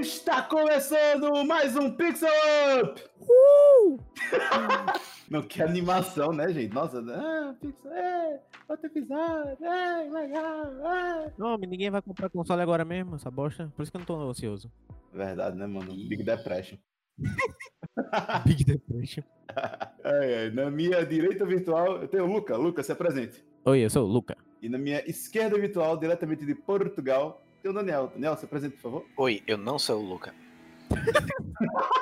Está começando mais um Pixel Up! Uh! Não, que animação, né, gente? Nossa, ah, Pixel, é, outro episódio, é, legal, é. Não, mas ninguém vai comprar console agora mesmo, essa bosta. Por isso que eu não tô ansioso. Verdade, né, mano? Big Depression. Big Depression. Ai, ai, Na minha direita virtual, eu tenho o Luca. Luca, se apresente. Oi, eu sou o Luca. E na minha esquerda virtual, diretamente de Portugal, tem o Daniel. Daniel, se apresente, por favor. Oi, eu não sou o Luca.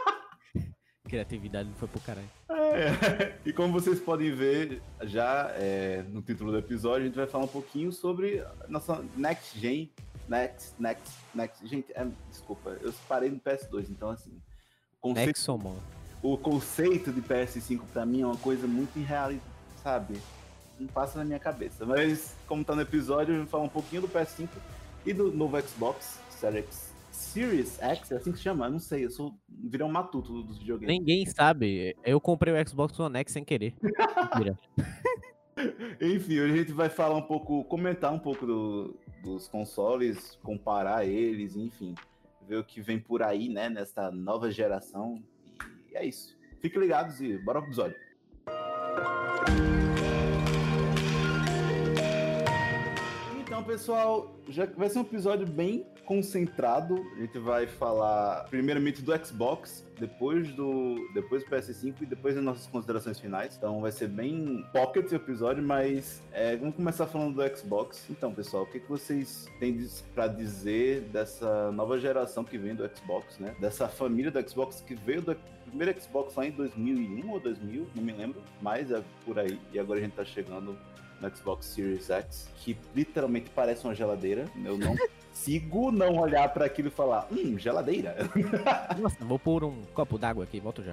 Criatividade foi pro caralho. É, E como vocês podem ver já é, no título do episódio, a gente vai falar um pouquinho sobre a nossa Next Gen. Next, Next, Next. Gente, é, desculpa, eu parei no PS2, então assim. O conceito, Nexomon. o conceito de PS5 pra mim é uma coisa muito irreal, sabe? Não passa na minha cabeça. Mas, como tá no episódio, eu vou falar um pouquinho do PS5 e do novo Xbox Series, Series X, é assim que se chama? Eu não sei, eu sou. Virei um matuto dos videogames. Ninguém sabe. Eu comprei o Xbox One X sem querer. Enfim, hoje a gente vai falar um pouco, comentar um pouco do- dos consoles, comparar eles, enfim, ver o que vem por aí, né, nessa nova geração. E é isso. Fiquem ligados e bora pro episódio. Então, pessoal, já vai ser um episódio bem concentrado. A gente vai falar primeiramente do Xbox, depois do depois do PS5 e depois das nossas considerações finais. Então vai ser bem pocket o episódio, mas é, vamos começar falando do Xbox. Então, pessoal, o que, que vocês têm pra dizer dessa nova geração que vem do Xbox, né? Dessa família do Xbox que veio do primeiro Xbox lá em 2001 ou 2000, não me lembro, mas é por aí. E agora a gente tá chegando no Xbox Series X, que literalmente parece uma geladeira. Eu não consigo não olhar pra aquilo e falar, hum, geladeira. Nossa, vou pôr um copo d'água aqui, volto já.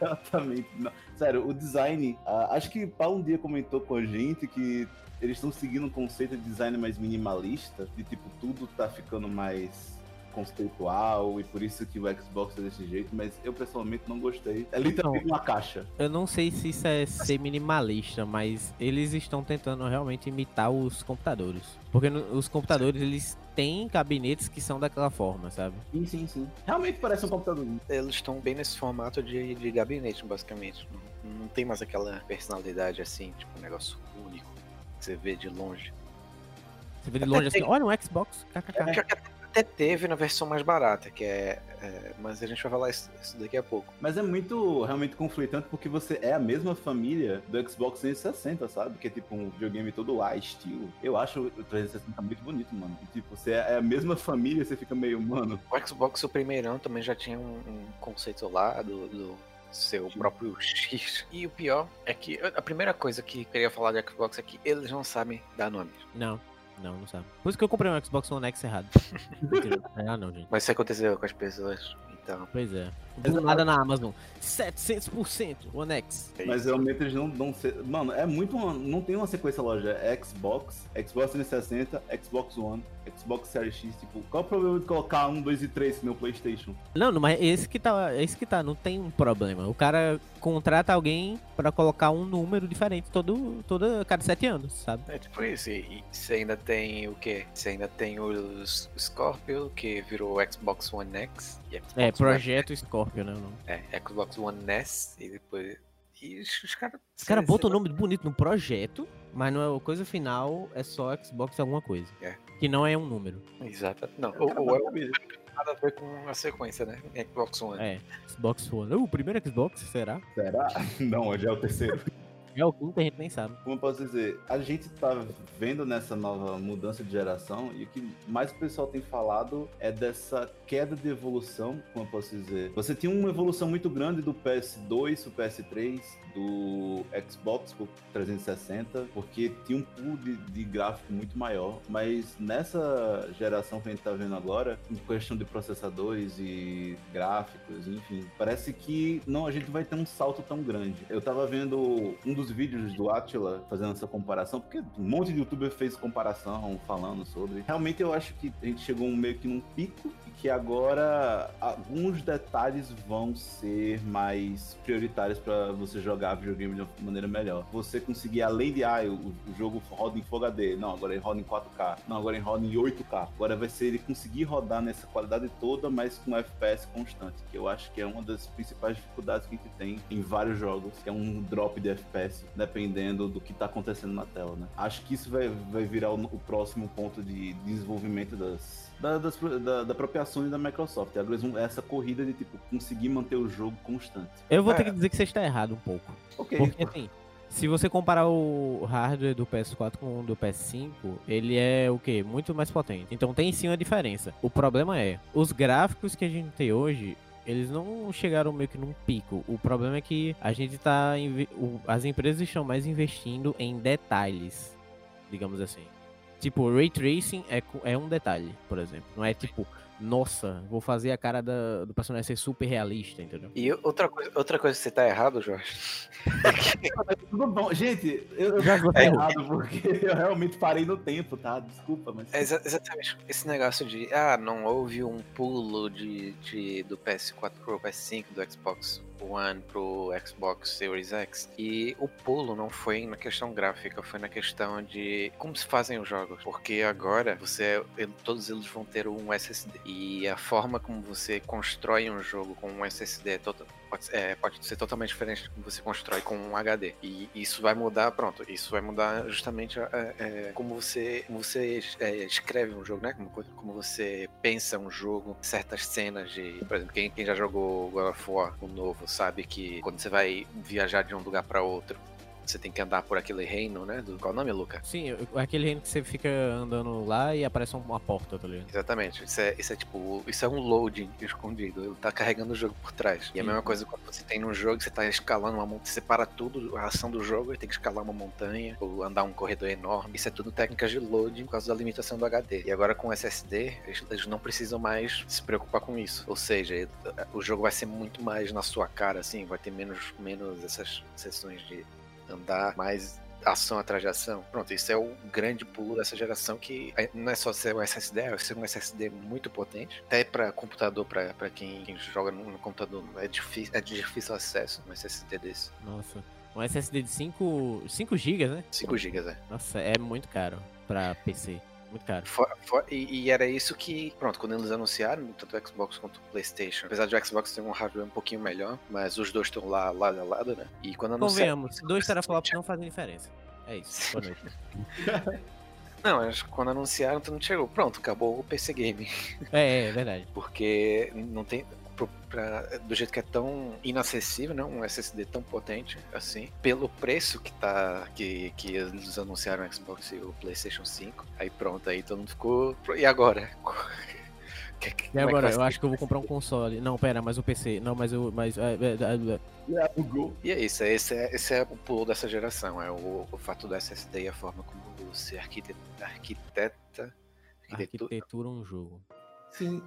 Exatamente. Não. Sério, o design. ah, acho que Paulo um dia comentou com a gente que eles estão seguindo um conceito de design mais minimalista, de tipo, tudo tá ficando mais conceitual e por isso que o Xbox é desse jeito, mas eu pessoalmente não gostei. É literalmente uma caixa. Eu não sei se isso é ser minimalista, mas eles estão tentando realmente imitar os computadores. Porque no- os computadores, eles têm gabinetes que são daquela forma, sabe? Sim, sim, sim. Realmente parece um computador. Eles estão bem nesse formato de, de gabinete, basicamente. Não, não tem mais aquela personalidade assim, tipo, um negócio único que você vê de longe. Você vê de longe assim, olha um Xbox, kkk. Até teve na versão mais barata, que é, é, Mas a gente vai falar isso, isso daqui a pouco. Mas é muito realmente conflitante porque você é a mesma família do Xbox 360, sabe? Que é tipo um videogame todo A estilo. Eu acho o 360 muito bonito, mano. E, tipo, você é a mesma família, você fica meio, mano. O Xbox, o primeirão, também já tinha um, um conceito lá do, do seu próprio X. E o pior é que a primeira coisa que eu queria falar do Xbox é que eles não sabem dar nomes. Não, não, não sabe. Por isso que eu comprei um Xbox One X errado. Mentira. ah, não, gente. Mas isso aconteceu com as pessoas, então. Pois é. Do nada na Amazon. 700% One X. Mas realmente eles não dão. Mano, é muito. Uma... Não tem uma sequência loja. É Xbox, Xbox 360, Xbox One, Xbox Series X. Tipo, qual o problema de colocar um, dois e três no PlayStation? Não, não, mas esse que tá, esse que tá, não tem um problema. O cara contrata alguém pra colocar um número diferente todo, todo cada sete anos, sabe? É tipo isso. E e você ainda tem o quê? Você ainda tem os Scorpio, que virou Xbox One X. E Xbox É, One- Projeto Scorpio, né? nome. É, Xbox One S. E depois. E os, os caras. Os caras botam o nome bonito no projeto, mas não é a coisa final, é só Xbox alguma coisa. É. Que não é um número. Exato. Não, ou, ou é o mesmo. Nada a ver com a sequência, né? Xbox One. É, Xbox One. Uh, o primeiro Xbox, será? Será? Não, hoje é o terceiro. É o quinto, a gente nem sabe. Como eu posso dizer, a gente tá vendo nessa nova mudança de geração e o que mais o pessoal tem falado é dessa queda de evolução, como eu posso dizer. Você tinha uma evolução muito grande do PS2 pro PS3, do Xbox pro 360, porque tinha um pool de, de gráfico muito maior, mas nessa geração que a gente tá vendo agora, em questão de processadores e gráficos, enfim, parece que não, a gente vai ter um salto tão grande. Eu tava vendo um dos os vídeos do Atila fazendo essa comparação, porque um monte de youtuber fez comparação, falando sobre. Realmente eu acho que a gente chegou meio que num pico e que agora alguns detalhes vão ser mais prioritários para você jogar videogame de uma maneira melhor. Você conseguir, além de, ah, o, o jogo roda em Full HD, não, agora ele roda em 4K, não, agora ele roda em 8K. Agora vai ser ele conseguir rodar nessa qualidade toda, mas com FPS constante, que eu acho que é uma das principais dificuldades que a gente tem em vários jogos, que é um drop de FPS, dependendo do que tá acontecendo na tela, né? Acho que isso vai, vai virar o, o próximo ponto de desenvolvimento das, da, das, da, da própria Sony e da Microsoft. Essa corrida de tipo conseguir manter o jogo constante. Eu vou é. ter que dizer que você está errado um pouco. Ok. Porque assim, se você comparar o hardware do PS4 com o do PS5, ele é o que? Muito mais potente. Então tem sim uma diferença. O problema é, os gráficos que a gente tem hoje, eles não chegaram meio que num pico. O problema é que a gente tá. As empresas estão mais investindo em detalhes, digamos assim. Tipo, Ray Tracing é, é um detalhe, por exemplo. Não é tipo, nossa, vou fazer a cara da, do personagem ser super realista, entendeu? E outra coisa, outra coisa que você tá errado, Jorge. Tudo bom, gente, eu, já tô é, errado porque eu realmente parei no tempo, tá? Desculpa, mas. É exatamente. Esse negócio de, ah, não houve um pulo de, de, do PS4 pro PS5, do Xbox One pro Xbox Series X. E o pulo não foi na questão gráfica, foi na questão de como se fazem os jogos. Porque agora você todos eles vão ter um SSD. E a forma como você constrói um jogo com um SSD é total, pode, é, pode ser totalmente diferente do que você constrói com um HD. E isso vai mudar, pronto, isso vai mudar justamente é, é, como você, como você é, escreve um jogo, né? Como, como você pensa um jogo, certas cenas de. Por exemplo, quem, quem já jogou God of War, o novo, sabe que quando você vai viajar de um lugar para outro, você tem que andar por aquele reino, né? Do, qual é o nome, Luca? Sim, aquele reino que você fica andando lá e aparece uma porta, tá ligado? Exatamente. Isso é, isso é tipo, isso é um loading escondido. Ele tá carregando o jogo por trás. E é a mesma coisa quando você tem num jogo, você tá escalando uma montanha, você para tudo, a ação do jogo, e tem que escalar uma montanha, ou andar um corredor enorme. Isso é tudo técnicas de loading por causa da limitação do HD. E agora com o SSD, eles não precisam mais se preocupar com isso. Ou seja, o jogo vai ser muito mais na sua cara, assim, vai ter menos, menos essas sessões de andar mais ação atrás de ação. Pronto, isso é o grande pulo dessa geração que é, não é só ser um SSD, é ser um SSD muito potente. Até para computador, para quem, quem, joga no, computador, é difícil, é difícil acesso um SSD desse. Nossa. Um SSD de 5, 5 GB, né? 5 GB, é. Nossa, é muito caro para PC. Muito caro. For, for, e, e, era isso que, pronto, quando eles anunciaram, tanto o Xbox quanto o PlayStation, apesar de o Xbox ter um hardware um pouquinho melhor, mas os dois estão lá lado a lado, né? E quando anunciaram. Convenhamos, dois teraflops não fazem diferença. É isso. Boa noite. Não, acho que quando anunciaram, tu não chegou. Pronto, acabou o PC Game. É, é verdade. Porque não tem pra, do jeito que é tão inacessível, né? Um SSD tão potente assim, pelo preço que tá que, que eles anunciaram o Xbox e o PlayStation 5. Aí pronto, aí todo mundo ficou. E agora? Que, que, e agora? É eu acho que eu vou comprar um console. Não, pera, mas o PC. Não, mas o. Mas, é, é, é, e é isso, esse é, esse é o pulo dessa geração. É o, o fato do SSD e a forma como você arquiteta. Arquiteta, arquitetura um jogo. Sim.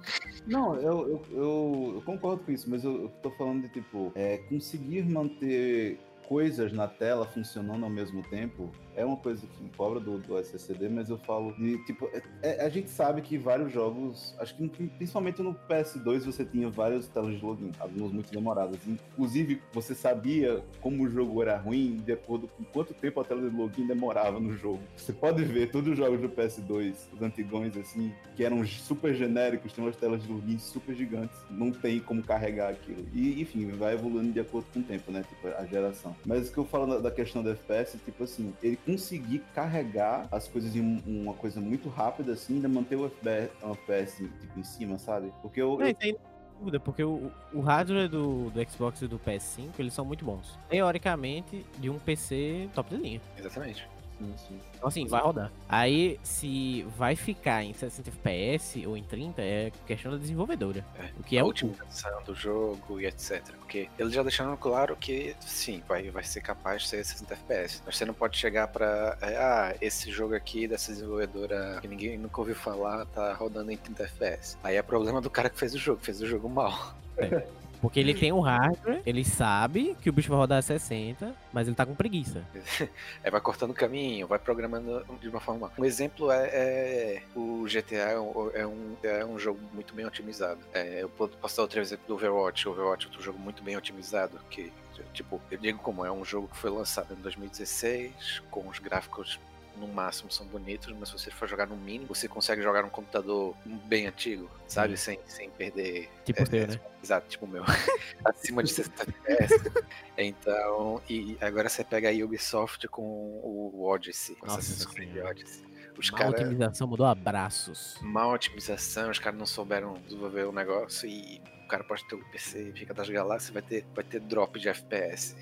Não, eu, eu, eu, eu, concordo com isso, mas eu, eu tô falando de, tipo, é, conseguir manter coisas na tela funcionando ao mesmo tempo é uma coisa que me cobra do, do SSD, mas eu falo de, tipo, é, é, a gente sabe que vários jogos, acho que principalmente no PS2 você tinha várias telas de login, algumas muito demoradas. Inclusive, você sabia como o jogo era ruim de acordo com quanto tempo a tela de login demorava no jogo. Você pode ver todos os jogos do PS2, os antigões assim, que eram super genéricos, tinham umas telas de login super gigantes, não tem como carregar aquilo. E, enfim, vai evoluindo de acordo com o tempo, né? Tipo, a geração. Mas o que eu falo da questão do FPS, tipo assim, ele conseguir carregar as coisas em uma coisa muito rápida, assim, ainda manter o FPS, tipo, em cima, sabe? Porque eu. Não, eu... Tem dúvida, porque o, o hardware do, do Xbox e do PS5, eles são muito bons. Teoricamente, de um PC top de linha. Exatamente. Então, assim, vai rodar. Aí, se vai ficar em 60 FPS ou em 30, é questão da desenvolvedora. É, o que é a otimização do jogo e etc. Porque eles já deixaram claro que, sim, vai, vai ser capaz de ser 60 FPS. Mas você não pode chegar pra. É, ah, esse jogo aqui dessa desenvolvedora que ninguém nunca ouviu falar tá rodando em 30 FPS. Aí é problema do cara que fez o jogo, fez o jogo mal. É. Porque ele tem o hardware, ele sabe que o bicho vai rodar a 60, mas ele tá com preguiça. É, vai cortando o caminho, vai programando de uma forma. Um exemplo é, é o GTA é um, é um, é um jogo muito bem otimizado. É, eu posso dar outro exemplo do Overwatch. O Overwatch é outro jogo muito bem otimizado, que tipo, eu digo como é um jogo que foi lançado em 2016, com os gráficos no máximo são bonitos, mas se você for jogar no mínimo, você consegue jogar num computador bem antigo, sabe? Sem, sem perder. Tipo o teu, né? Exato, tipo o meu. Acima de 60 FPS. Então, e agora você pega a Ubisoft com o Odyssey, com Assassin's Creed. Odyssey. Os Má caras. otimização mudou abraços. Mal otimização, os caras não souberam desenvolver o negócio e cara pode ter o PC Fica das Galáxias vai ter, vai ter drop de FPS.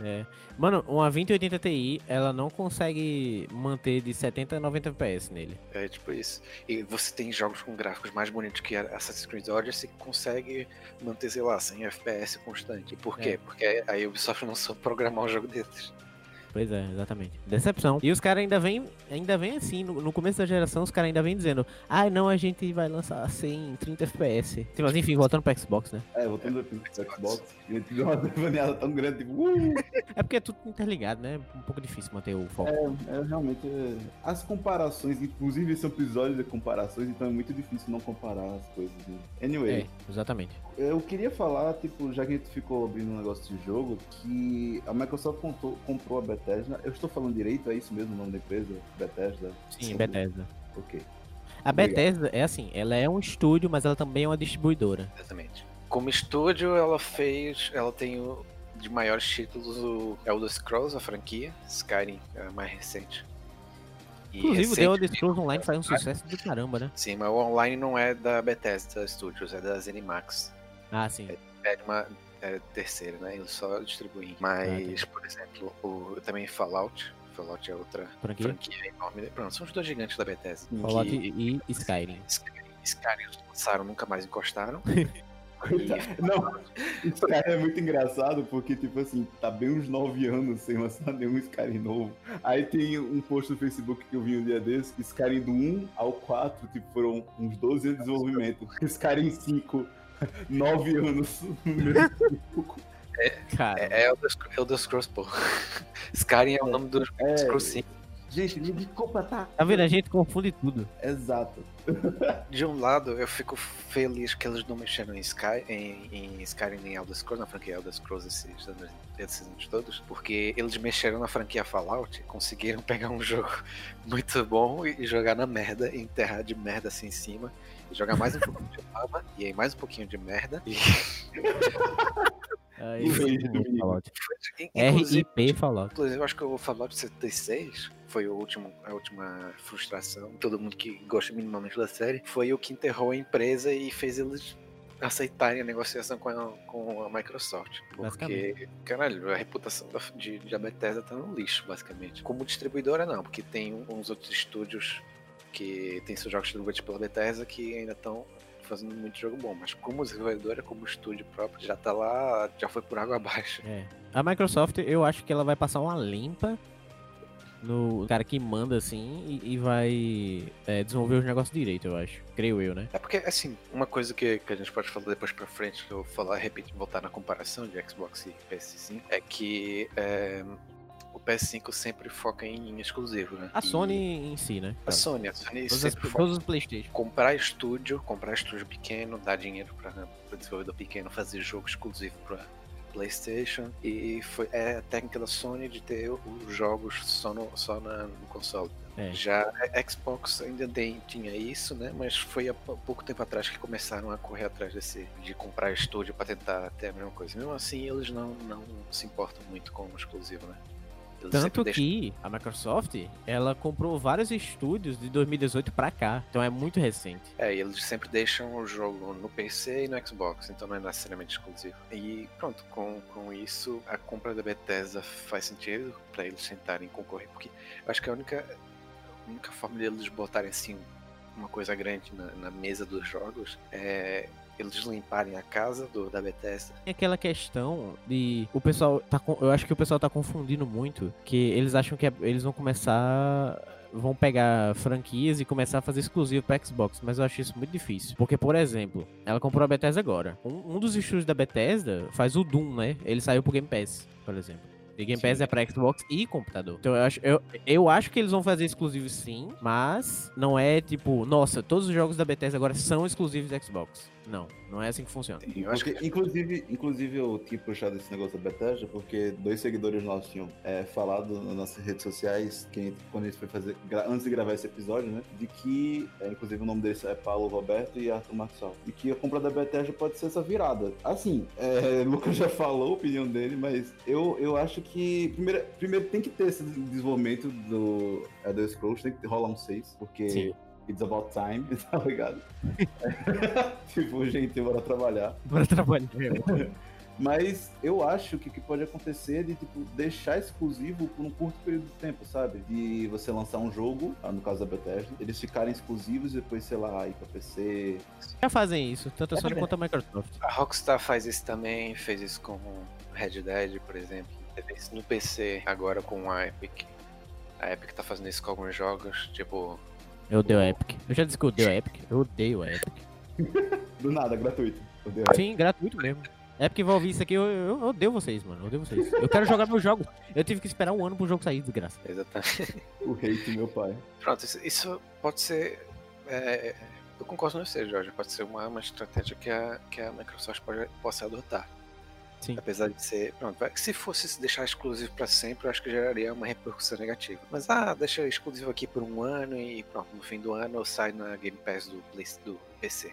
É. Mano, uma 2080 Ti, ela não consegue manter de 70 a 90 FPS nele. É tipo isso. E você tem jogos com gráficos mais bonitos que Assassin's Creed Odyssey que consegue manter, sei lá, 100 FPS constante. Por quê? É. Porque a Ubisoft não soube programar um jogo desses. Pois é, exatamente. Decepção. E os caras ainda vem, ainda vem assim, no, no começo da geração, os caras ainda vem dizendo, ah, não, a gente vai lançar 100, 30 FPS. Mas enfim, voltando pro Xbox, né? É, voltando pro Xbox, a gente deu uma devaneada tão grande, tipo, uh! É porque é tudo interligado, né? Um pouco difícil manter o foco. É, é realmente. é, As comparações, inclusive esse é um episódio de comparações, então é muito difícil não comparar as coisas. Né? Anyway, É, exatamente. Eu queria falar, tipo, já que a gente ficou abrindo um negócio de jogo, que a Microsoft contou- comprou a Bethesda. Eu estou falando direito, é isso mesmo o nome da empresa? Bethesda? Sim, Bethesda. Ok. A Obrigado. Bethesda é assim, ela é um estúdio, mas ela também é uma distribuidora. Exatamente. Como estúdio, ela fez. Ela tem o, de maiores títulos o Elder Scrolls, a franquia. Skyrim é a mais recente. E Inclusive, o The Elder Scrolls Online faz um sucesso do caramba, né? Sim, mas o online não é da Bethesda Studios, é da ZeniMax. Ah, sim. É de uma é, terceira, né? Eles só distribuem. Mas, por exemplo, o, também Fallout. Fallout é outra Franquia? franquia enorme. Pronto, são os dois gigantes da Bethesda. Fallout que- e, e Skyrim. Skyrim, Skyrim eles lançaram, nunca mais encostaram. Não, isso cara é muito engraçado porque, tipo assim, tá bem uns 9 anos sem lançar nenhum Skyrim novo. Aí tem um post no Facebook que eu vi um dia desse, que Skyrim do 1 ao 4, tipo, foram uns 12 anos de desenvolvimento. Skyrim 5, 9 anos tempo. Cara, É, é Elder, Elder Scrolls, pô. Skyrim é o nome do É, Scrolls 5. gente, me desculpa, tá? tá vendo? A gente confunde tudo. Exato. De um lado, eu fico feliz que eles não mexeram em, Sky, em, em Skyrim nem Elder Scrolls, na franquia Elder Scrolls esses anos, esses anos todos, porque eles mexeram na franquia Fallout, conseguiram pegar um jogo muito bom e jogar na merda, e enterrar de merda assim em cima, jogar mais um pouquinho de lava, e aí mais um pouquinho de merda, e Aí, muito domingo. Fallout. inclusive, RIP Fallout. Inclusive, eu acho que o Fallout 76 foi o último, a última frustração. Todo mundo que gosta minimamente da série foi o que enterrou a empresa e fez eles aceitarem a negociação com a, com a Microsoft. Porque, caralho, a reputação da, de, de Bethesda tá no lixo, basicamente. Como distribuidora, não, porque tem uns outros estúdios que tem seus jogos distribuídos pela Bethesda que ainda estão fazendo muito jogo bom, mas como desenvolvedora, como estúdio próprio, já tá lá, já foi por água abaixo. É. A Microsoft, eu acho que ela vai passar uma limpa no cara que manda assim e, e vai é, desenvolver os negócios direito, eu acho. Creio eu, né? É porque, assim, uma coisa que, que a gente pode falar depois pra frente, que eu vou falar, repetir, voltar na comparação de Xbox e PS5, é que é, PS5 sempre foca em exclusivo, né? A E Sony em si, né? A Sony, a Sony Todos, as- sempre foca todos os Playstation. comprar estúdio, comprar estúdio pequeno, dar dinheiro para o desenvolvedor pequeno fazer jogo exclusivo para PlayStation e foi é a técnica da Sony de ter os jogos só no, só na- no console. É. Já a Xbox ainda tem, tinha isso, né? Mas foi há pou- pouco tempo atrás que começaram a correr atrás desse de comprar estúdio para tentar ter a mesma coisa. Mesmo assim, eles não, não se importam muito com o exclusivo, né? Eles Tanto que a Microsoft, ela comprou vários estúdios de 2018 pra cá. Então é muito recente. É, e eles sempre deixam o jogo no PC e no Xbox, então não é necessariamente exclusivo. E pronto, com, com isso, a compra da Bethesda faz sentido para eles tentarem concorrer, porque eu acho que a única, a única forma deles botarem assim uma coisa grande na, na mesa dos jogos é eles limparem a casa do, da Bethesda. Tem aquela questão de o pessoal tá eu acho que o pessoal tá confundindo muito que eles acham que é- eles vão começar vão pegar franquias e começar a fazer exclusivo para Xbox, mas eu acho isso muito difícil. Porque, por exemplo, ela comprou a Bethesda agora. Um, um dos estúdios da Bethesda faz o Doom, né? Ele saiu pro Game Pass, por exemplo. E Game Pass sim. é pra Xbox e computador. Então eu acho, eu, eu acho que eles vão fazer exclusivos sim, mas não é tipo, nossa, todos os jogos da Bethesda agora são exclusivos da Xbox. Não, não é assim que funciona. Porque, que... inclusive, inclusive, eu tinha puxado esse negócio da Bethesda porque dois seguidores nossos tinham é, falado nas nossas redes sociais, que, quando a gente foi fazer, antes de gravar esse episódio, né? De que, é, inclusive, o nome deles é Paulo Roberto e Arthur Maxwell. E que a compra da Bethesda pode ser essa virada. Assim, é, Lucas já falou a opinião dele, mas eu, eu acho que. Primeiro, primeiro tem que ter esse desenvolvimento do Elder Scrolls, tem que rolar um 6, porque. Sim It's about time, tá ligado? tipo, gente, bora trabalhar. Bora trabalhar. Mas eu acho que o que pode acontecer é de tipo, deixar exclusivo por um curto período de tempo, sabe? De você lançar um jogo, ah, no caso da Bethesda, eles ficarem exclusivos e depois, sei lá, ir pra PC. Já fazem isso, tanto a Sony é, quanto a Microsoft. A Rockstar faz isso também, fez isso com Red Dead, por exemplo. No PC agora com a Epic. A Epic tá fazendo isso com alguns jogos, tipo eu odeio a Epic. Eu já disse que eu odeio a Epic. Eu odeio a Epic. Do nada, gratuito. Sim, gratuito mesmo. Epic vai ouvir isso aqui, eu, eu, eu odeio vocês, mano. Eu odeio vocês. Eu quero jogar meu jogo. Eu tive que esperar um ano pro jogo sair, desgraça. Exatamente. o hate, meu pai. Pronto, isso, isso pode ser. É, eu concordo com você, Jorge. Pode ser uma, uma estratégia que a, que a Microsoft pode, possa adotar. Sim. Apesar de ser. Pronto, se fosse deixar exclusivo para sempre, eu acho que geraria uma repercussão negativa. Mas, ah, deixa exclusivo aqui por um ano e pronto, no fim do ano eu saio na Game Pass do, do PC.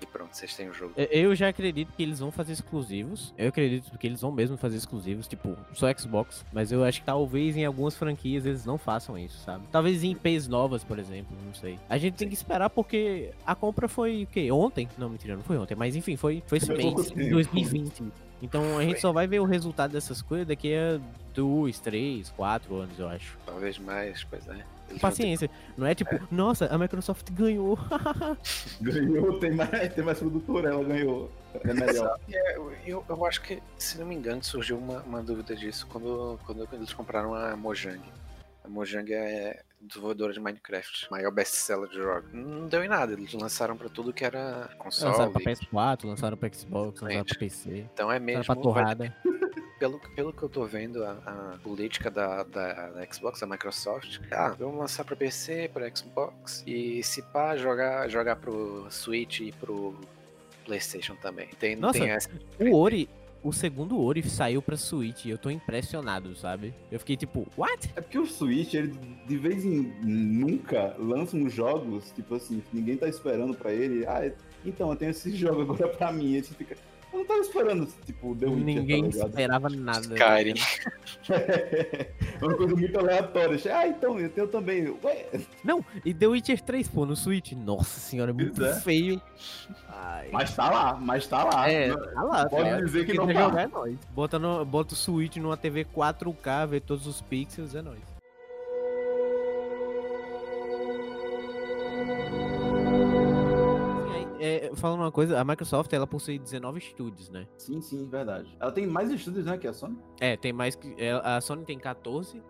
E pronto, vocês têm o jogo. Eu já acredito que eles vão fazer exclusivos. Eu acredito que eles vão mesmo fazer exclusivos, tipo, só Xbox. Mas eu acho que talvez em algumas franquias eles não façam isso, sabe? Talvez em IPs novas, por exemplo, não sei. A gente tem que esperar porque a compra foi o quê? Ontem? Não, mentira, não foi ontem. Mas enfim, foi, foi esse mês, em 2020. Então a gente só vai ver o resultado dessas coisas daqui a dois, três, quatro anos, eu acho. Talvez mais, pois é. Eles Paciência. Ter... Não é tipo, é. nossa, a Microsoft ganhou. ganhou, tem mais, tem mais produtora, ela ganhou. É melhor. É, eu, eu acho que, se não me engano, surgiu uma, uma dúvida disso quando, quando eles compraram a Mojang. A Mojang é desenvolvedora de Minecraft, maior best-seller de jogo. Não deu em nada, eles lançaram pra tudo que era console. Lançaram pra PS4, lançaram pra Xbox, lançaram pra PC. Então é mesmo. Pra torrada. Pelo, pelo que eu tô vendo, a, a política da, da, da, Xbox, da Microsoft, ah, vamos lançar pra PC, pra Xbox, e se pá, jogar, jogar pro Switch e pro PlayStation também. Tem, Nossa, tem essa... o Ori, o segundo Ori saiu pra Switch e eu tô impressionado, sabe? Eu fiquei tipo, what? É porque o Switch, ele de vez em nunca lança uns jogos, tipo assim, ninguém tá esperando pra ele. Ah, então, eu tenho esse jogo agora pra mim. E você fica. Eu não tava esperando, tipo, The Witcher, tá Ninguém tá esperava nada. Skyrim. é uma coisa muito aleatória. Ah, então, eu tenho também. Ué? Não, e The Witcher 3, pô, no Switch. Nossa senhora, é muito é. feio. Ai. Mas tá lá, mas tá lá. É, tá lá. Pode cara. dizer que não tá. Jogar, é nóis. Bota, no, bota o Switch numa TV 4K, vê todos os pixels, é nóis. É, falando uma coisa, a Microsoft ela possui 19 estúdios, né? Sim, sim, verdade. Ela tem mais estúdios, né, que a Sony? É, tem mais que. É, a Sony tem 14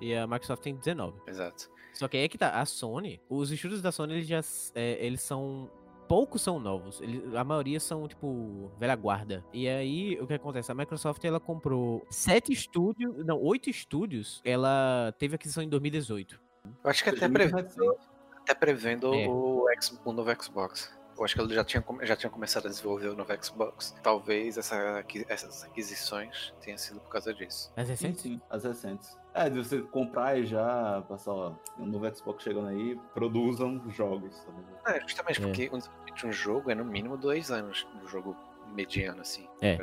e a Microsoft tem 19. Exato. Só que aí é que tá, a Sony, os estúdios da Sony, eles já. É, eles são poucos são novos. Ele, a maioria são, tipo, velha guarda. E aí, o que acontece? A Microsoft, ela comprou sete estúdios, não, oito estúdios. Ela teve aquisição em 2018. Eu acho que até prevendo, até prevendo é. o, X, o novo Xbox. Eu acho que ele já tinha, já tinha começado a desenvolver o novo Xbox. Talvez essa, essas aquisições tenham sido por causa disso. As recentes? Sim, sim, as recentes. É, de você comprar e já passar, ó, o novo Xbox chegando aí, produzam jogos. Tá é, justamente é. porque um jogo é no mínimo dois anos do jogo mediano, assim. É.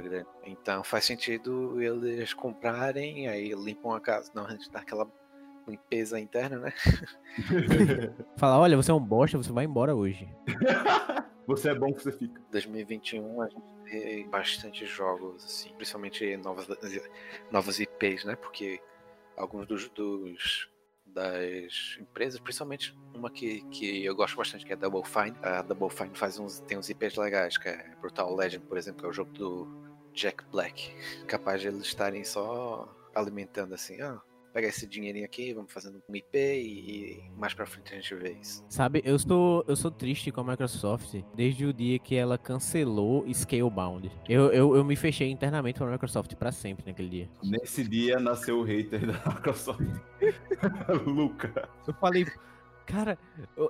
Então faz sentido eles comprarem, aí limpam a casa. Não, a gente dá aquela limpeza interna, né? Fala, olha, você é um bosta, você vai embora hoje. você é bom que você fica. 2021 a gente tem bastante jogos, assim, principalmente novas, novas IPs, né? Porque alguns dos, dos das empresas, principalmente uma que, que eu gosto bastante, que é a Double Fine. A Double Fine faz uns, tem uns IPs legais, que é Brutal Legend, por exemplo, que é o jogo do Jack Black. Capaz de eles estarem só alimentando assim, ah, pegar esse dinheirinho aqui, vamos fazendo um IP e, e mais pra frente a gente vê isso. Sabe, eu sou, eu sou triste com a Microsoft desde o dia que ela cancelou Scalebound. Eu, eu, eu me fechei internamente com a Microsoft pra sempre naquele dia. Nesse dia nasceu o hater da Microsoft. Luca. Eu falei, cara,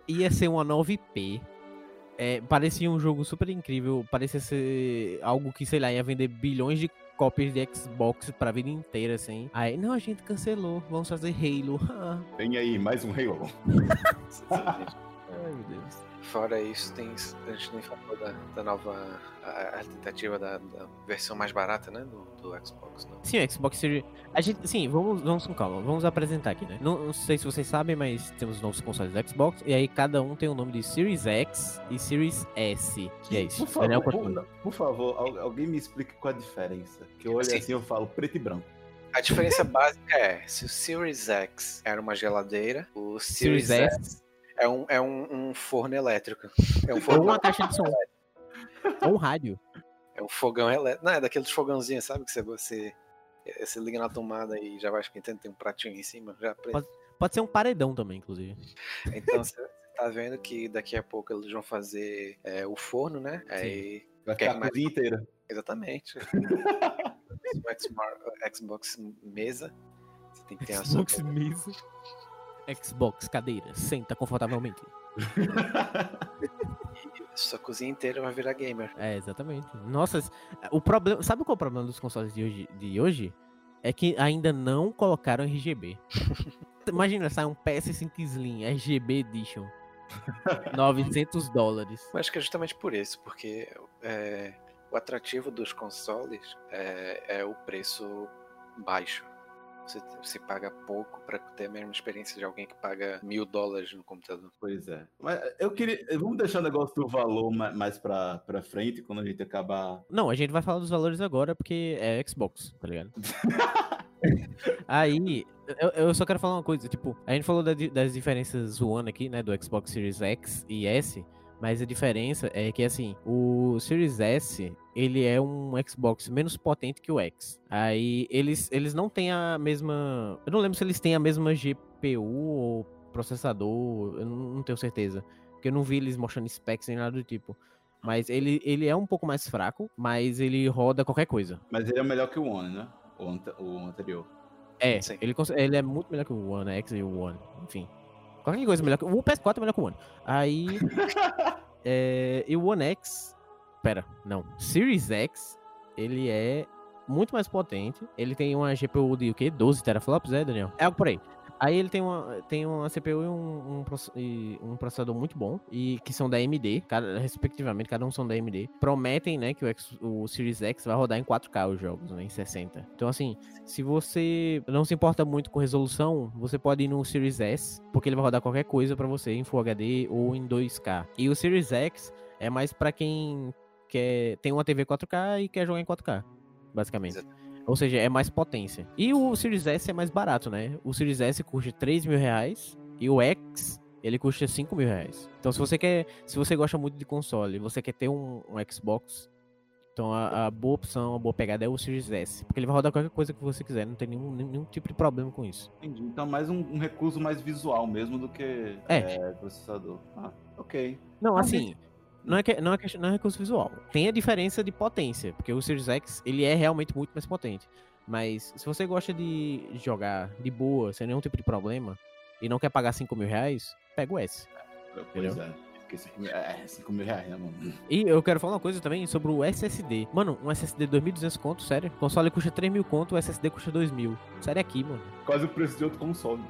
ia ser uma nova IP. É, parecia um jogo super incrível. Parecia ser algo que, sei lá, ia vender bilhões de cópias de Xbox pra vida inteira, assim. Aí, não, a gente cancelou. Vamos fazer Halo. Vem aí, mais um Halo. Ai, meu Deus. Fora isso, tem, a gente nem falou da, da nova a, a tentativa da, da versão mais barata, né? Do, do Xbox. Não. Sim, o Xbox Series. A gente, sim, vamos, vamos com calma. Vamos apresentar aqui, né? Não, não sei se vocês sabem, mas temos novos consoles do Xbox. E aí cada um tem o nome de Series X e Series S. E é isso. Por Daniel, favor, por, por favor, al- alguém me explique qual a diferença. Que eu olho Sim. assim e eu falo preto e branco. A diferença básica é, se o Series X era uma geladeira, o Series, Series S S é um, é um, um forno elétrico. É um ou forno uma caixa de som. ou um rádio. É um fogão elétrico. Não, é daqueles fogãozinhos, sabe? Que você, você, você liga na tomada e já vai esquentando, tem um pratinho em cima. Já Pode- Pode ser um paredão também, inclusive. Então você tá vendo que daqui a pouco eles vão fazer é, o forno, né? Aí, Vai ficar a mais? cozinha inteira. exatamente. o Xbox, Xbox mesa. Você tem que ter a sua. Xbox mesa. Xbox cadeira. Senta confortavelmente. Sua cozinha inteira vai virar gamer. É, exatamente. Nossa, o problema. Sabe qual é o problema dos consoles de hoje? De hoje? É que ainda não colocaram RGB. Imagina, sai um PS5 Slim RGB Edition. 900 dólares. Mas acho que é justamente por isso, porque é, o atrativo dos consoles é, é o preço baixo. Você, você paga pouco para ter a mesma experiência de alguém que paga mil dólares no computador. Pois é. Mas eu queria. Vamos deixar o negócio do valor ma- mais pra, pra frente, quando a gente acabar. Não, a gente vai falar dos valores agora porque é Xbox, tá ligado? Aí, eu, eu só quero falar uma coisa, tipo, a gente falou da das diferenças zoando aqui, né, do Xbox Series X e S, mas a diferença é que, assim, o Series S, ele é um Xbox menos potente que o X. Aí, eles, eles não têm a mesma... Eu não lembro se eles têm a mesma GPU ou processador, eu não, tenho certeza. Porque eu não vi eles mostrando specs nem nada do tipo. Mas ele, ele é um pouco mais fraco, mas ele roda qualquer coisa. Mas ele é melhor que o One, né? O, ante- o anterior. É, Sim. ele, ele é muito melhor que o One X e o One, enfim. Qualquer coisa melhor que o PS4 é melhor que o One. Aí. é, e o One X. Pera, não. Series X, ele é muito mais potente. Ele tem uma GPU de o quê? 12 teraflops, é, Daniel? É algo por aí. Aí ele tem uma, tem uma CPU e um, um, e um processador muito bom, e que são da AMD, cada, respectivamente, cada um são da AMD. Prometem, né, que o, X- o Series X vai rodar em 4K os jogos, né, em 60. Então, assim, se você não se importa muito com resolução, você pode ir no Series S, porque ele vai rodar qualquer coisa pra você em Full HD ou em 2K. E o Series X é mais pra quem quer tem uma TV 4K e quer jogar em 4K, basicamente. Exato. Ou seja, é mais potência. E o Series S é mais barato, né? O Series S custa 3 mil reais e o X ele custa 5 mil reais. Então, se você quer, se você gosta muito de console, e você quer ter um, um Xbox, então a, a boa opção, a boa pegada é o Series S, porque ele vai rodar qualquer coisa que você quiser, não tem nenhum, nenhum tipo de problema com isso. Entendi. Então, mais um, um recurso mais visual mesmo do que É. processador. Ah, ok. Não, Mas assim, não é, que, não, é questão- não é recurso visual. Tem a diferença de potência, porque o Series X, ele é realmente muito mais potente. Mas se você gosta de jogar de boa, sem nenhum tipo de problema, e não quer pagar 5 mil reais, pega o S. Pois é. Porque 5 mil, é, 5 mil reais, né, mano? E eu quero falar uma coisa também sobre o SSD. Mano, um SSD 2.200 conto, sério. O console custa 3 mil conto, o SSD custa 2 mil. Sério aqui, mano. Quase o preço de outro console.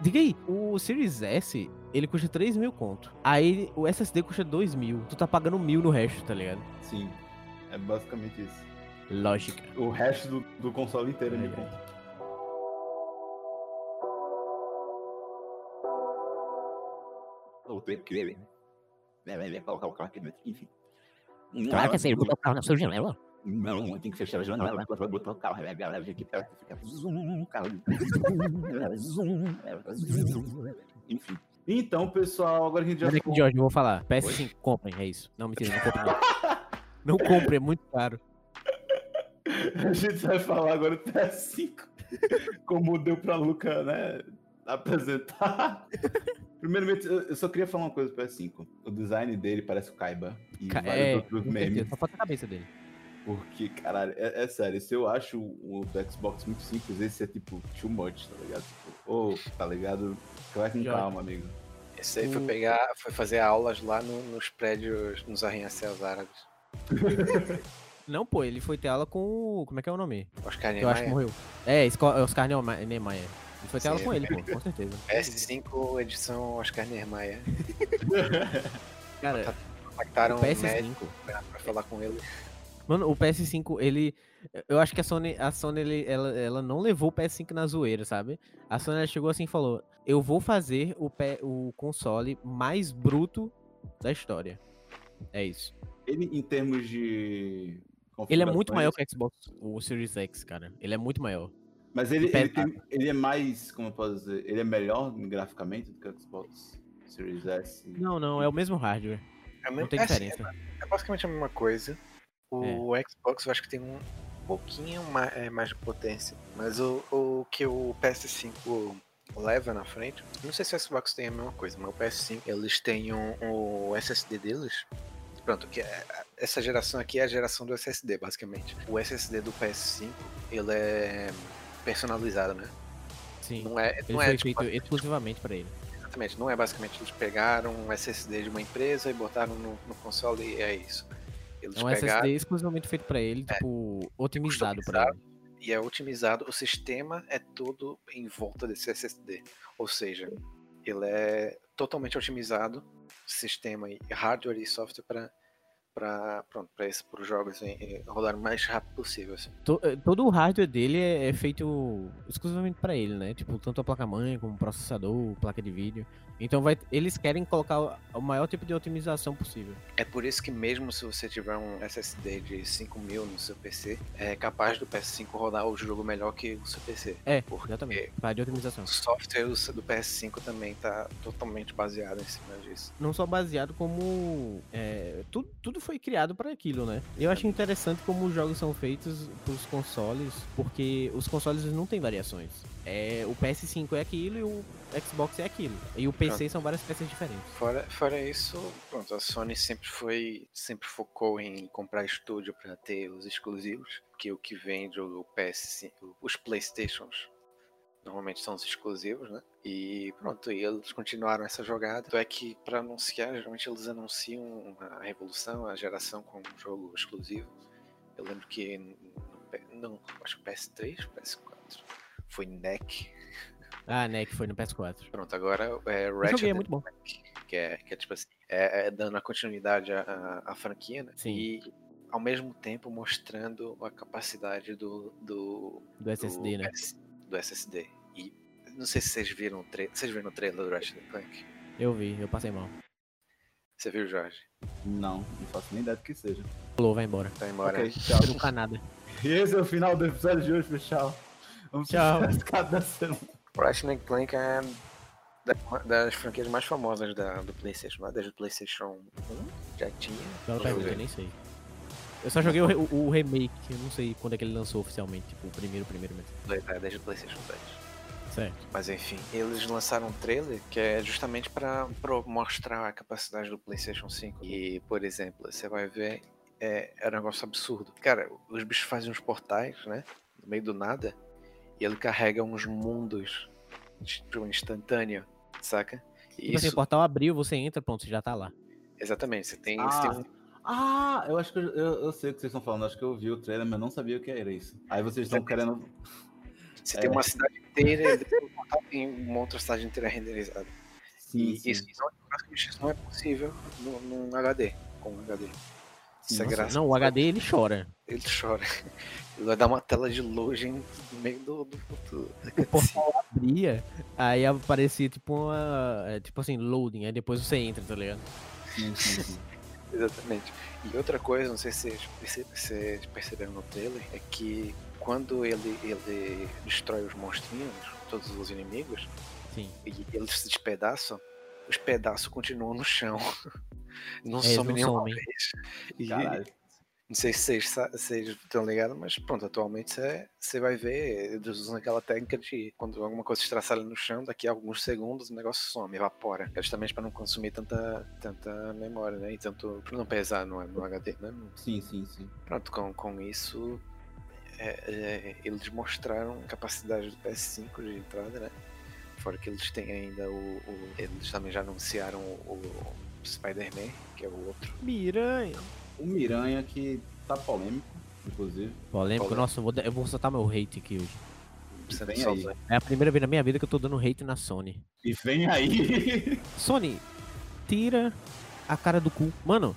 Diga aí, o Series S, ele custa 3 mil conto. Aí o SSD custa 2 mil. Tu tá pagando mil no resto, tá ligado? Sim. É basicamente isso. Lógica. O resto do, do console inteiro É, de é. conta. Voltei porque ele. É, vai vai colocar o carro aqui dentro, enfim. Claro que é sério, botar o carro na sua janela. Não, tem que fechar a janela para botar o carro. Aí a galera vem aqui perto e fica zoom, carro. Zoom, zoom. Enfim. Então, pessoal, agora a gente já Olha aqui, Jorge, eu vou falar. PS5, comprem, é isso. Não, mentira, não comprem não. Não comprem, é muito caro. A gente vai falar agora do PS5. Como deu pra Luca, né? Apresentar. Primeiramente, eu só queria falar uma coisa do PS5. O design dele parece o Kaiba. E Ca- vários É, outros memes. só falta a cabeça dele. Porque, caralho, é, é sério, se eu acho o do Xbox muito simples, esse é tipo too much, tá ligado? Tipo, ô, tá ligado? Vai com calma, amigo. Esse aí foi O- pegar, foi fazer aulas lá no- nos prédios, nos arranha-céus árabes. Não, pô, ele foi ter aula com o. Como é que é o nome? Oscar Que eu acho que Niemeyer. morreu. É, Esco- Oscar Niemeyer. Niemeyer. Ele foi ter aula Sim. com ele, pô, com certeza. PS5 edição Oscar Niemeyer. Cara, Contactaram o um médico PS5. pra, pra falar com ele. Mano, o PS5, ele. Eu acho que a Sony, a Sony ele- ela, ela não levou o PS5 na zoeira, sabe? A Sony ela chegou assim e falou: Eu vou fazer o, P- o console mais bruto da história. É isso. Ele, em termos de. Ele é muito maior que o Xbox, o Series X, cara. Ele é muito maior. Mas ele, ele, tem- ele é mais, como eu posso dizer, ele é melhor graficamente do que o Xbox Series S. Não, não, é o mesmo hardware. É, Não tem é assim, diferença. é basicamente a mesma coisa. O Xbox eu acho que tem um pouquinho mais, é, mais de potência. Mas o, o que o PS5 leva na frente. Não sei se o Xbox tem a mesma coisa, mas o PS5 eles têm um, o SSD deles. Pronto, que é- essa geração aqui é a geração do SSD, basicamente. O SSD do PS5 ele é personalizado, né? Sim. Não é, não é tipo, feito exclusivamente pra ele. Exatamente, não é basicamente eles pegaram um SSD de uma empresa e botaram no, no console e é isso. Eles É um pegaram SSD exclusivamente feito pra ele, tipo, otimizado pra ele. e é otimizado, o sistema é todo em volta desse SSD. Ou seja, ele é totalmente otimizado, sistema e hardware e software para para para para os jogos em- em rodar o mais rápido possível assim. Eh, todo o hardware dele é, é feito exclusivamente pra ele, né? Tipo, tanto a placa-mãe como o processador, placa de vídeo. Então vai, eles querem colocar o- maior tipo de otimização possível. É por isso que mesmo se você tiver um SSD de 5000 no seu PC, é capaz do PS5 rodar o jogo melhor que o seu PC. É, Porque exatamente. Parte de otimização. O software do PS5 também tá totalmente baseado em cima disso. Não só baseado como. é, tudo, tudo foi criado para aquilo, né? Eu acho interessante como os jogos são feitos pros consoles, porque os consoles não têm variações. É, o PS5 é aquilo e o Xbox é aquilo. E o PC são várias peças diferentes. Fora, fora isso, pronto, a Sony sempre foi, sempre focou em comprar estúdio para ter os exclusivos, que o que vende o PS5, os PlayStations normalmente são os exclusivos, né? E pronto, e eles continuaram essa jogada. É que para anunciar, geralmente eles anunciam a revolução, a geração com um jogo exclusivo. Eu lembro que no, não, acho que PS3, PS4 foi NEC. Ah, que foi no PS4. Pronto, agora é O Ratchet joguei, é muito bom. que é, que é tipo assim, é, é dando a continuidade à, à- à franquia, né? Sim. E ao mesmo tempo mostrando a capacidade do, do, Do SSD, do né? S- do SSD. E não sei se vocês viram o trailer. Vocês viram o trailer do Ratchet Clank? Eu vi, eu passei mal. Você viu, Jorge? Não, não faço nem ideia do que seja. Falou, vai embora. Tá embora. Ok, tchau. Não fica nada. E esse é o final do episódio de hoje, pessoal. Vamos Tchau. para da semana. Ratchet Clank é da- das franquias mais famosas da, do PlayStation, lá desde o PlayStation 1 já tinha. Bela Deixa eu nem sei. Eu só joguei o, o- o remake, eu não sei quando é que ele lançou oficialmente, tipo, o primeiro, primeiro mesmo. É, desde o PlayStation 2. Certo. Mas enfim, eles lançaram um trailer que é justamente para mostrar a capacidade do PlayStation 5. E, por exemplo, você vai ver, é, é um negócio absurdo. Cara, os bichos fazem uns portais, né? No meio do nada, e ele carrega uns mundos tipo instantâneo, saca? E Tipo assim, o isso, portal abriu, você entra, pronto, você já tá lá. exatamente, você tem, Ah, você tem um- Ah, eu acho que eu, eu- eu sei o que vocês estão falando. Acho que eu vi o trailer, mas não sabia o que era isso. Aí vocês estão querendo. Você É. tem uma cidade inteira, e depois um tem uma outra cidade inteira renderizada. Sim, E sim. isso, não, isso não é possível num, HD, com um HD. Isso é Nossa, graças Não, o HD ele chora. Ele chora. Ele vai dar uma tela de loading no meio do, do, do, O portal abria, aí aparecia tipo uma. é, Tipo assim, loading, aí depois você entra, tá ligado? sim, sim, sim. Exatamente. E outra coisa, não sei se vocês perceberam no trailer, é que quando ele, ele destrói os monstrinhos, todos os inimigos, Sim. e eles se despedaçam, os pedaços continuam no chão. Não É, eles somem não nenhuma somem. vez. E. Não sei se vocês, estão ligados, mas pronto, atualmente você- você vai ver, eles usam aquela técnica de quando alguma coisa estraçalha no chão, daqui a alguns segundos o negócio some, evapora. É justamente para não consumir tanta, tanta memória, né? E tanto para não pesar no, no HD, né? Sim, sim, sim. Pronto, com, com isso é, é, eles mostraram a capacidade do PS5 de entrada, né? Fora que eles têm ainda o. o- eles também já anunciaram o, o Spider-Man, que é o outro. Miranha. O Miranha que tá polêmico, inclusive. Polêmico, Polêmico. nossa, eu vou, eu vou soltar meu hate aqui hoje. Vem aí. É a primeira vez na minha vida que eu tô dando hate na Sony. E vem aí. Sony, tira a cara do cu. Mano,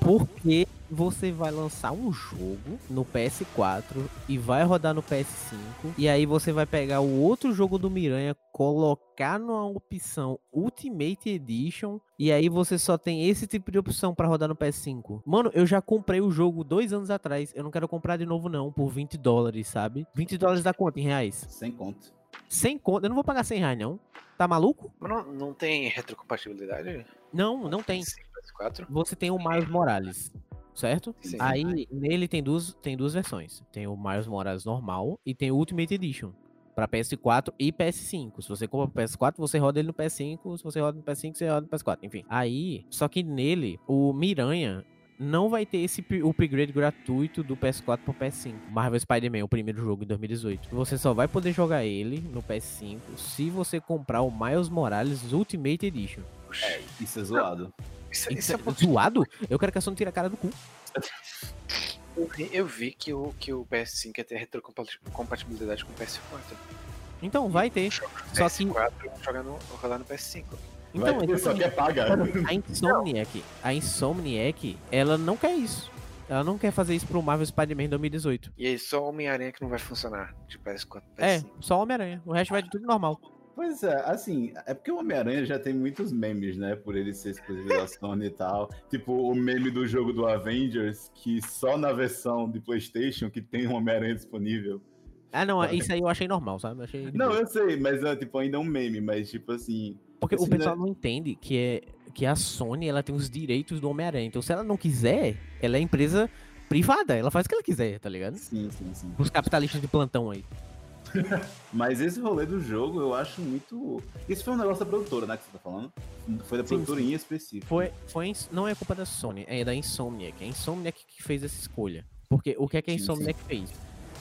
por que você vai lançar um jogo no PS4 e vai rodar no PS5 e aí você vai pegar o outro jogo do Miranha, colocar numa opção Ultimate Edition e aí você só tem esse tipo de opção pra rodar no PS5? Mano, eu já comprei o jogo dois anos atrás, eu não quero comprar de novo não, por 20 dólares, sabe? 20 dólares dá quanto em reais? Sem conto. 100 conto, eu não vou pagar 100 reais não. Tá maluco? Mas não, não tem retrocompatibilidade? Não, não tem. Sim, PS4? Você tem o Miles Morales, certo? Sim. Aí nele tem duas, tem duas versões. Tem o Miles Morales normal e tem o Ultimate Edition. Pra PS4 e PS5. Se você compra pro PS4, você roda ele no PS5. Se você roda no PS5, você roda no PS4. Enfim. Aí, só que nele, o Miranha não vai ter esse upgrade gratuito do PS4 pro PS5. Marvel Spider-Man, o primeiro jogo em 2018. Você só vai poder jogar ele no PS5 se você comprar o Miles Morales Ultimate Edition. Puxa, Isso é zoado. isso, Isso isso é é zoado? Eu quero que a Sony tire a cara do cu. eu, vi, eu vi que o, que o PS5 ia ter retrocompatibilidade com o PS4. Então, vai ter. Só que- PS4 jogar no, rodar no PS5. Então, Vai ter, só exatamente. quer pagar. a Insomniac, a Insomniac, ela não quer isso. Ela não quer fazer isso pro Marvel Spider-Man 2018. E aí só o Homem-Aranha que não vai funcionar de PS4 pro É, PS5. só Homem-Aranha. O resto vai de tudo normal. Pois é, assim, é porque o Homem-Aranha já tem muitos memes, né? Por ele ser exclusivo da Sony e tal. Tipo, o meme do jogo do Avengers, que só na versão de PlayStation que tem um Homem-Aranha disponível. Ah, não, isso aí eu achei normal, sabe? Eu achei Não, eu sei, mas é tipo ainda é um meme, mas tipo assim. Porque o assim, pessoal né? não entende que é que a Sony, ela tem os direitos do Homem-Aranha. Então, se ela não quiser, ela é empresa privada. Ela faz o que ela quiser, tá ligado? Sim, sim, sim. Os capitalistas de plantão aí. Mas esse rolê do jogo eu acho muito. Isso foi um negócio da produtora, né? Que você tá falando? Foi da Sim, produtora em específico. Foi, foi, ins- não é culpa da Sony, é da Insomniac. É a Insomniac que fez essa escolha. Porque o que é que a Sim, Insomniac fez?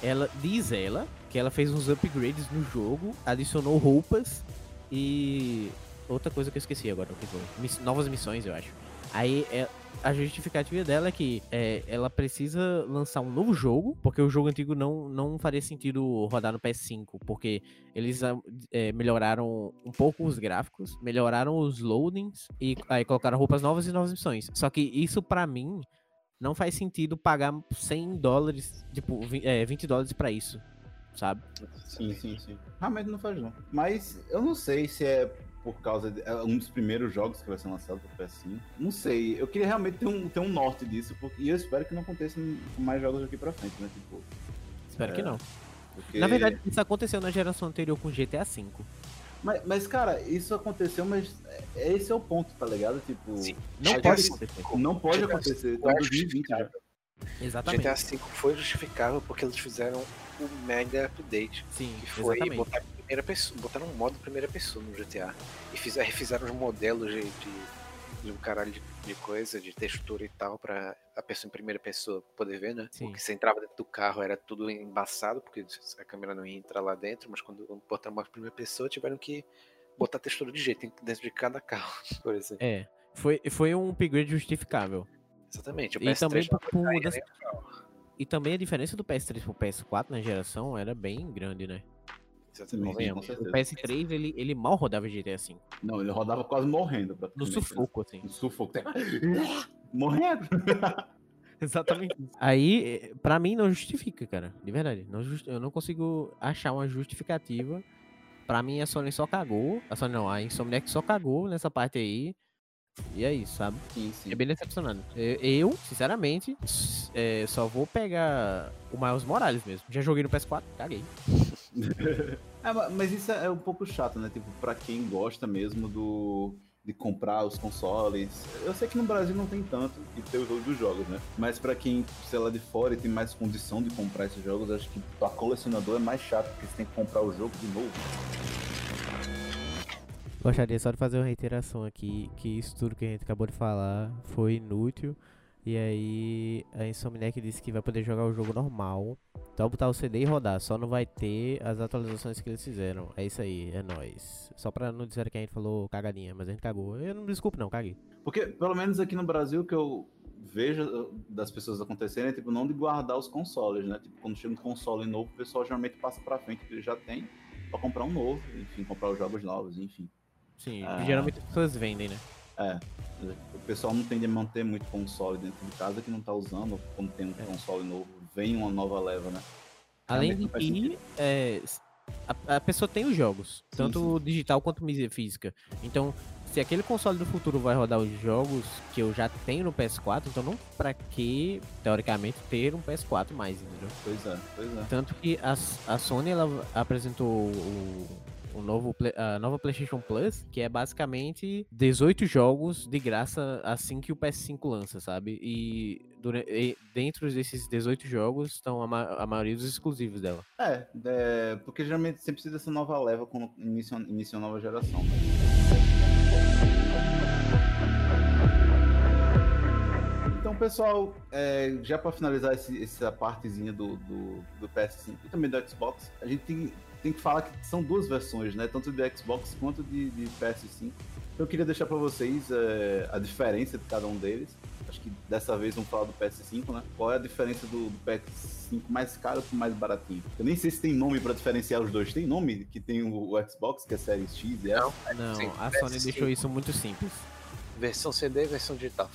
Ela diz ela que ela fez uns upgrades no jogo, adicionou roupas e outra coisa que eu esqueci agora, o que foi? Miss- novas missões, eu acho. Aí é- a justificativa dela é que é, ela precisa lançar um novo jogo, porque o jogo antigo não, não faria sentido rodar no PS5, porque eles ah, é, melhoraram um pouco os gráficos, melhoraram os loadings e aí colocaram roupas novas e novas missões. Só que isso pra mim não faz sentido pagar 100 dólares, tipo, vi- é, 20 dólares pra isso, sabe? Sim, sim, sim. Realmente não faz não. Mas eu não sei se é por causa de é um dos primeiros jogos que vai ser lançado pro PS5. Não sei. Eu queria realmente ter um, ter um norte disso, porque, e eu espero que não aconteça com mais jogos daqui pra frente, né? Tipo, Espero É. que não. porque... Na verdade, isso aconteceu na geração anterior com GTA V. Mas, mas, cara, isso aconteceu, mas é- esse é o ponto, tá ligado? Tipo, Sim. Não GTA pode acontecer. não pode GTA acontecer. Tá é 2020 já. Exatamente. GTA V foi justificável porque eles fizeram o mega update. Sim, Que foi exatamente. botar primeira pessoa, botaram um modo primeira pessoa no GTA. E fizeram, refizeram os modelos de, de, de um caralho de, de coisa, de textura e tal, pra a pessoa em primeira pessoa poder ver, né? Sim. Porque você entrava dentro do carro, era tudo embaçado, porque a câmera não ia entrar lá dentro, mas quando botaram uma primeira pessoa, tiveram que botar textura de jeito dentro de cada carro, por exemplo. É. Foi, foi um upgrade justificável. Exatamente. O E PS3 também não por foi cair, mudança- né? E também a diferença do PS3 pro PS4 na geração era bem grande, né? Exatamente. Sim, com O certeza. PS3 ele, ele mal rodava GTA V. Não, ele rodava quase morrendo. No sufoco, assim. No sufoco. Morrendo. Exatamente. Aí, eh, pra mim, não justifica, cara. De verdade. Não justi- eu não consigo achar uma justificativa. Pra mim, a Sony só cagou. A Sony não, a Insomniac só cagou nessa parte aí. E é isso, sabe? Sim, sim. É bem decepcionante. Eu, sinceramente, é, só vou pegar o Miles Morales mesmo. Já joguei no PS4, caguei. É, ma- mas isso é um pouco chato, né? Tipo, pra quem gosta mesmo do, de comprar os consoles. Eu sei que no Brasil não tem tanto e ter o jogo dos jogos, né? Mas pra quem, sei lá, de fora e tem mais condição de comprar esses jogos, acho que pra colecionador é mais chato, porque você tem que comprar o jogo de novo. Gostaria só de fazer uma reiteração aqui, que isso tudo que a gente acabou de falar foi inútil. E aí a Insomniac disse que vai poder jogar o jogo normal. Só botar o CD e rodar, só não vai ter as atualizações que eles fizeram. É isso aí, é nóis. Só pra não dizer que a gente falou cagadinha, mas a gente cagou. Eu não me desculpe não, caguei. Porque, pelo menos aqui no Brasil, o que eu vejo uh, das pessoas acontecerem é, tipo, não de guardar os consoles, né? Tipo, quando chega um console novo, o pessoal geralmente passa pra frente que ele já tem pra comprar um novo, enfim, comprar os jogos novos, enfim. Sim, Ah. geralmente as pessoas vendem, né? É, o pessoal não tende a manter muito console dentro de casa que não tá usando, quando tem um É. console novo, vem uma nova leva, né? Além de que é, a, a pessoa tem os jogos, Sim, tanto digital quanto mídia física. Então, se aquele console do futuro vai rodar os jogos que eu já tenho no PS4, então não pra que, teoricamente, ter um PS4 mais, entendeu? Pois é, pois é. Tanto que a, a Sony ela apresentou o, o novo, a nova PlayStation Plus, que é basicamente 18 jogos de graça assim que o PS5 lança, sabe? E, dura- e dentro desses 18 jogos estão a, ma- a maioria dos exclusivos dela. É, é, porque geralmente você precisa dessa nova leva quando inicia, inicia uma nova geração. Então, pessoal, é, já para finalizar esse- essa partezinha do, do, do PS5 e também do Xbox, a gente tem, tem que falar que são duas versões, né? Tanto de Xbox quanto de, de PS5. Então, eu queria deixar para vocês é, a diferença de cada um deles. Acho que dessa vez vamos falar do PS5, né? Qual é a diferença do, do PS5 mais caro pro mais baratinho? Eu nem sei se tem nome para diferenciar os dois. Tem nome que tem o, o Xbox, que é Series X e S? Não, Sim, a Sony PS5. deixou isso muito simples. Versão CD e versão digital.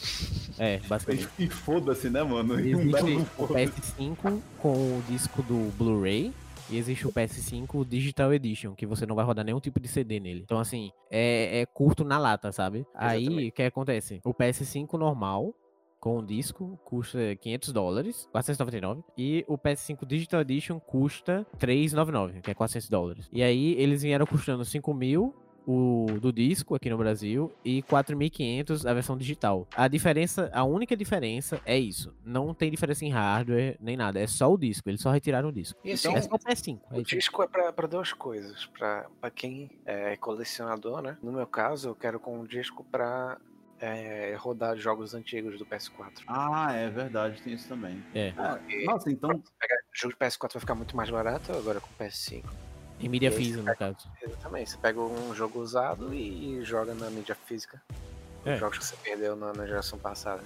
É, basicamente. E foda-se, né, mano? Existe o foda-se. PS5 com o disco do Blu-ray. E existe o PS5 Digital Edition, que você não vai rodar nenhum tipo de CD nele. Então, assim, é, é curto na lata, sabe? Aí, Exatamente. o que acontece? O PS5 normal, com o disco, custa 500 dólares, 499. E o PS5 Digital Edition custa 399, que é 400 dólares. E aí, eles vieram custando 5 mil o do disco aqui no Brasil e 4.500 a versão digital. A diferença, a única diferença é isso. Não tem diferença em hardware nem nada, é só o disco. Eles só retiraram o disco. E assim, é só o PS5. é O isso. disco é pra duas coisas. Pra quem é colecionador, né? No meu caso, eu quero com um disco pra é, rodar jogos antigos do PS4. Ah, é verdade, tem isso também. É. Ah, E- nossa, então. Pegar jogo de PS4 vai ficar muito mais barato agora com o PS5. Em mídia física, no caso. Exatamente. Você pega um jogo usado e joga na mídia física. Os É. jogos que você perdeu na, na geração passada.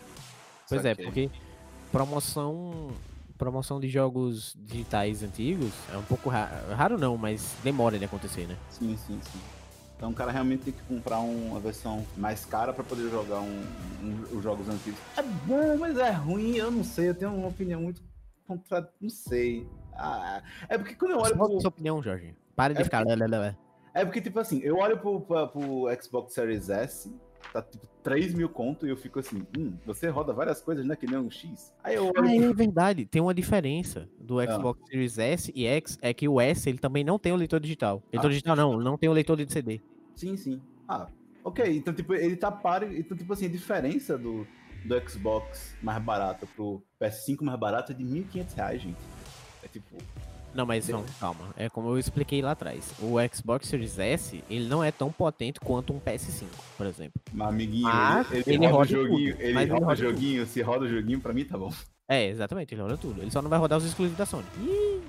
Pois é, saquei. porque promoção promoção de jogos digitais antigos é um pouco raro, raro não, mas demora de acontecer, né? Sim, sim, sim. Então o cara realmente tem que comprar um- uma versão mais cara pra poder jogar um, um- os jogos antigos. É bom, mas é ruim, eu não sei, eu tenho uma opinião muito contra. Não sei. Ah, é porque quando eu olho Qual a pro. sua opinião, Jorge? Para de É ficar. lé, lé, lé. É porque, tipo assim, eu olho pro, pra- pro Xbox Series S, tá tipo 3 mil conto, e eu fico assim, hum, você roda várias coisas, né? Que nem um X. Aí eu olho. Ah, pro- é verdade. Tem uma diferença do Ah. Xbox Series S e X, é que o S ele também não tem o leitor digital. Leitor Ah. digital não, não tem o leitor de CD. Sim, sim. Ah, ok. Então, tipo, ele tá páreo. Então, tipo assim, a diferença do, do Xbox mais barato pro PS5 mais barato é de 1.500 reais, gente. É tipo. Não, mas não, calma. É como eu expliquei lá atrás. O Xbox Series S, ele não é tão potente quanto um PS5, por exemplo. Meu amiguinho, Mas ele, ele ele roda o roda joguinho, tudo, ele mas ele roda o roda tudo. joguinho, se roda o joguinho, pra mim tá bom. É, exatamente, ele roda tudo. Ele só não vai rodar os exclusivos da Sony. Ih,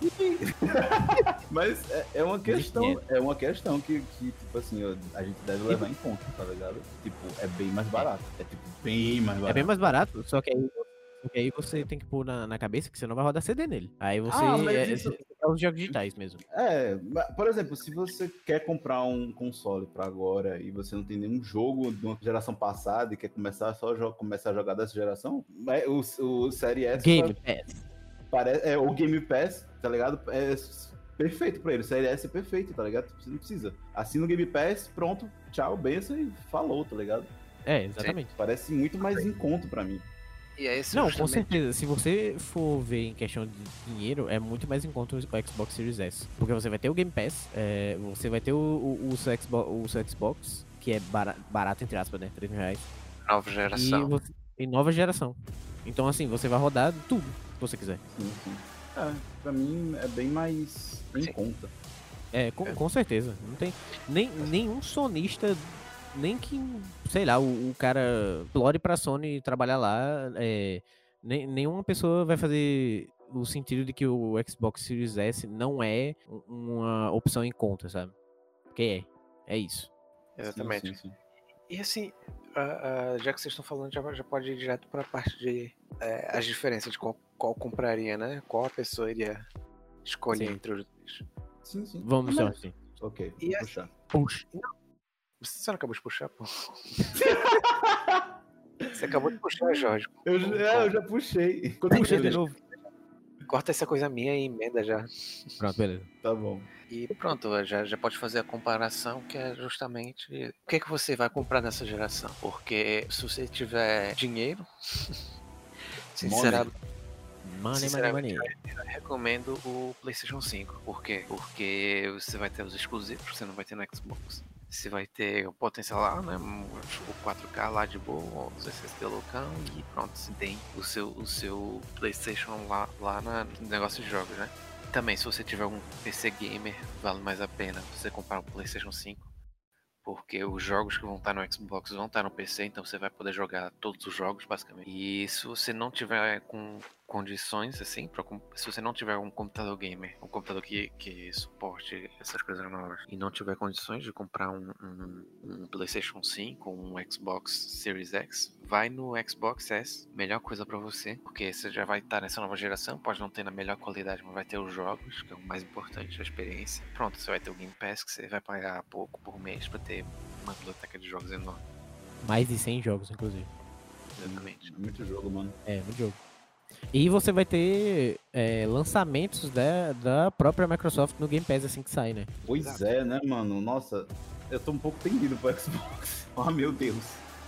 Mas é, é uma questão, é uma questão que, que, tipo assim, ó, a gente deve levar em conta, tá ligado? Tipo, é bem mais barato. É tipo, bem mais barato. É bem mais barato, só que aí, só que aí você tem que pôr na, na cabeça que você não vai rodar CD nele. Aí você. Ah, mas é, isso- é os jogos digitais mesmo. É, por exemplo, se você quer comprar um console pra agora e você não tem nenhum jogo de uma geração passada e quer começar só começar a jogar dessa geração, é, o, o Série S Game pa- Pass. parece, é o Game Pass, tá ligado? É perfeito pra ele. O Série S é perfeito, tá ligado? Você não precisa. Assina o Game Pass, pronto, tchau, benção e falou, tá ligado? É, exatamente. Parece muito mais em conta pra mim. E é esse Não, com certeza. Se você for ver em questão de dinheiro, é muito mais em conta o Xbox Series S. Porque você vai ter o Game Pass, é, você vai ter o, o, o seu Xbox, o seu Xbox que é bara- barato, entre aspas, né? 3 mil reais. Nova E, geração. você, e nova geração. Então, assim, você vai rodar tudo que você quiser. Sim, sim. É, pra mim é bem mais em Sim. conta. É, com, É. com certeza. Não tem nem, nenhum sonista, nem que, sei lá, o, o cara explore pra Sony trabalhar lá. É, nem, nenhuma pessoa vai fazer o sentido de que o Xbox Series S não é um- uma opção em conta, sabe? Porque é. É isso. Exatamente. Sim, sim, sim. E assim, ah, ah, já que vocês estão falando, já, já pode ir direto pra parte de eh, as diferenças de qual, qual compraria, né? Qual a pessoa iria escolher Sim. entre os dois. Sim, sim. Vamos Não, mas- assim. Ok, E vou assim- puxar. Puxa. Você não acabou de puxar, pô? Você acabou de puxar, Jorge. Eu, já- é, eu já puxei. Quando eu de novo. Corta essa coisa minha e emenda já. Pronto, beleza. Tá bom. E pronto, já, já pode fazer a comparação, que é justamente o que, que você vai comprar nessa geração. Porque se você tiver dinheiro, sinceramente, Money, money, Sinceramente, money. eu recomendo o PlayStation 5. Por quê? Porque você vai ter os exclusivos que você não vai ter no Xbox. Você vai ter o potencial lá, né? O 4K lá de boa, os SSD loucão e pronto, você tem o seu, o seu PlayStation lá, lá na, no negócio de jogos, né? Também, se você tiver um PC gamer, vale mais a pena você comprar um PlayStation 5. Porque os jogos que vão estar no Xbox vão estar no PC, então você vai poder jogar todos os jogos, basicamente. E se você não tiver com condições, assim, pra, se você não tiver um computador gamer, um computador que, que suporte essas coisas novas, e não tiver condições de comprar um, um, um PlayStation 5, um Xbox Series X, vai no Xbox S, melhor coisa pra você, porque você já vai estar nessa nova geração, pode não ter na melhor qualidade, mas vai ter os jogos, que é o mais importante, a experiência. Pronto, você vai ter o Game Pass, que você vai pagar pouco por mês pra ter uma biblioteca de jogos enorme. Mais de 100 jogos, inclusive. Exatamente. Muito jogo, mano. É, muito jogo. E você vai ter é, lançamentos da, da própria Microsoft no Game Pass assim que sai, né? Pois é, né, mano? Nossa, eu tô um pouco tendido pro Xbox. Oh, meu Deus.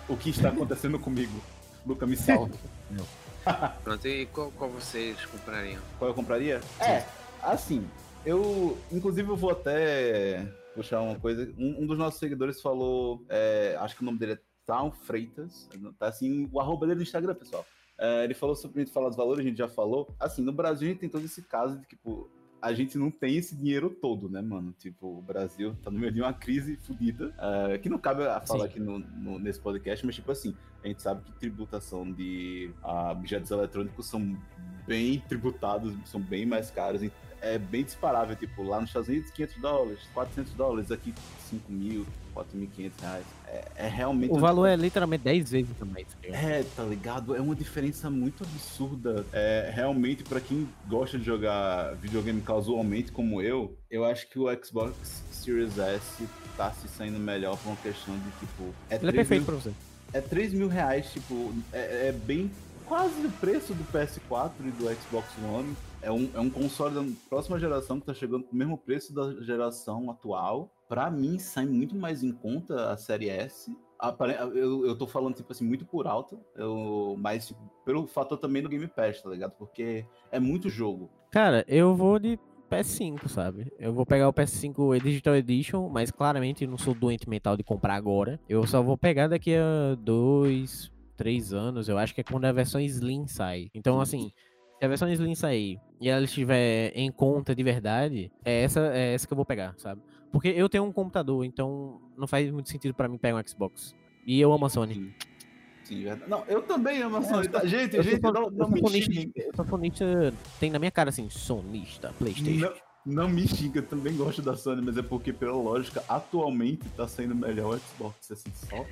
O que está acontecendo comigo? Luca, me salve. Pronto, e qual, qual vocês comprariam? Qual eu compraria? É, assim, eu. Inclusive, eu vou até puxar uma coisa. Um, um dos nossos seguidores falou. é, acho que o nome dele é Tal Freitas. Tá assim, o arroba dele no Instagram, pessoal. É, ele falou sobre a gente falar dos valores, a gente já falou. Assim, no Brasil a gente tem todo esse caso de, tipo, a gente não tem esse dinheiro todo, né, mano? Tipo, o Brasil tá no meio de uma crise fodida, é, que não cabe a falar Sim. aqui no, no- nesse podcast, mas, tipo assim, a gente sabe que tributação de ah, objetos eletrônicos são bem tributados, são bem mais caros. e É bem disparável, tipo, lá nos Estados Unidos, 500 dólares, 400 dólares, aqui 5 mil, 4.500 reais. É, é realmente... O valor é literalmente 10 vezes também. ligado? é, tá ligado? É uma diferença muito absurda. É, realmente, pra quem gosta de jogar videogame casualmente como eu, eu acho que o Xbox Series S tá se saindo melhor por uma questão de, tipo... É Ele é 3 perfeito mil, pra você. é 3 mil reais, tipo, é, é bem... Quase o preço do PS4 e do Xbox One. É um, é um console da próxima geração que tá chegando com o mesmo preço da geração atual. Pra mim, sai muito mais em conta a série S. Eu, eu tô falando, tipo assim, muito por alto, eu, mas tipo, pelo fator também do Game Pass, tá ligado? Porque é muito jogo. Cara, eu vou de PS5, sabe? Eu vou pegar o PS5 Digital Edition, mas claramente não sou doente mental de comprar agora. Eu só vou pegar daqui a dois, três anos. Eu acho que é quando a versão Slim sai. Então, assim, se a versão Slim sair e ela estiver em conta de verdade, é essa, é essa que eu vou pegar, sabe? Porque eu tenho um computador, então não faz muito sentido pra mim pegar um Xbox. E eu amo a Sony. Sim, Sim, verdade. Não, eu também amo a É, Sony. tá? Gente, Eu sou gente, son- não, eu não sou me sonista, xingue. eu sou sonista, tem na minha cara assim, sonista, Playstation. Não, não me xinga, eu também gosto da Sony, mas é porque, pela lógica, atualmente tá saindo melhor o Xbox, assim, só.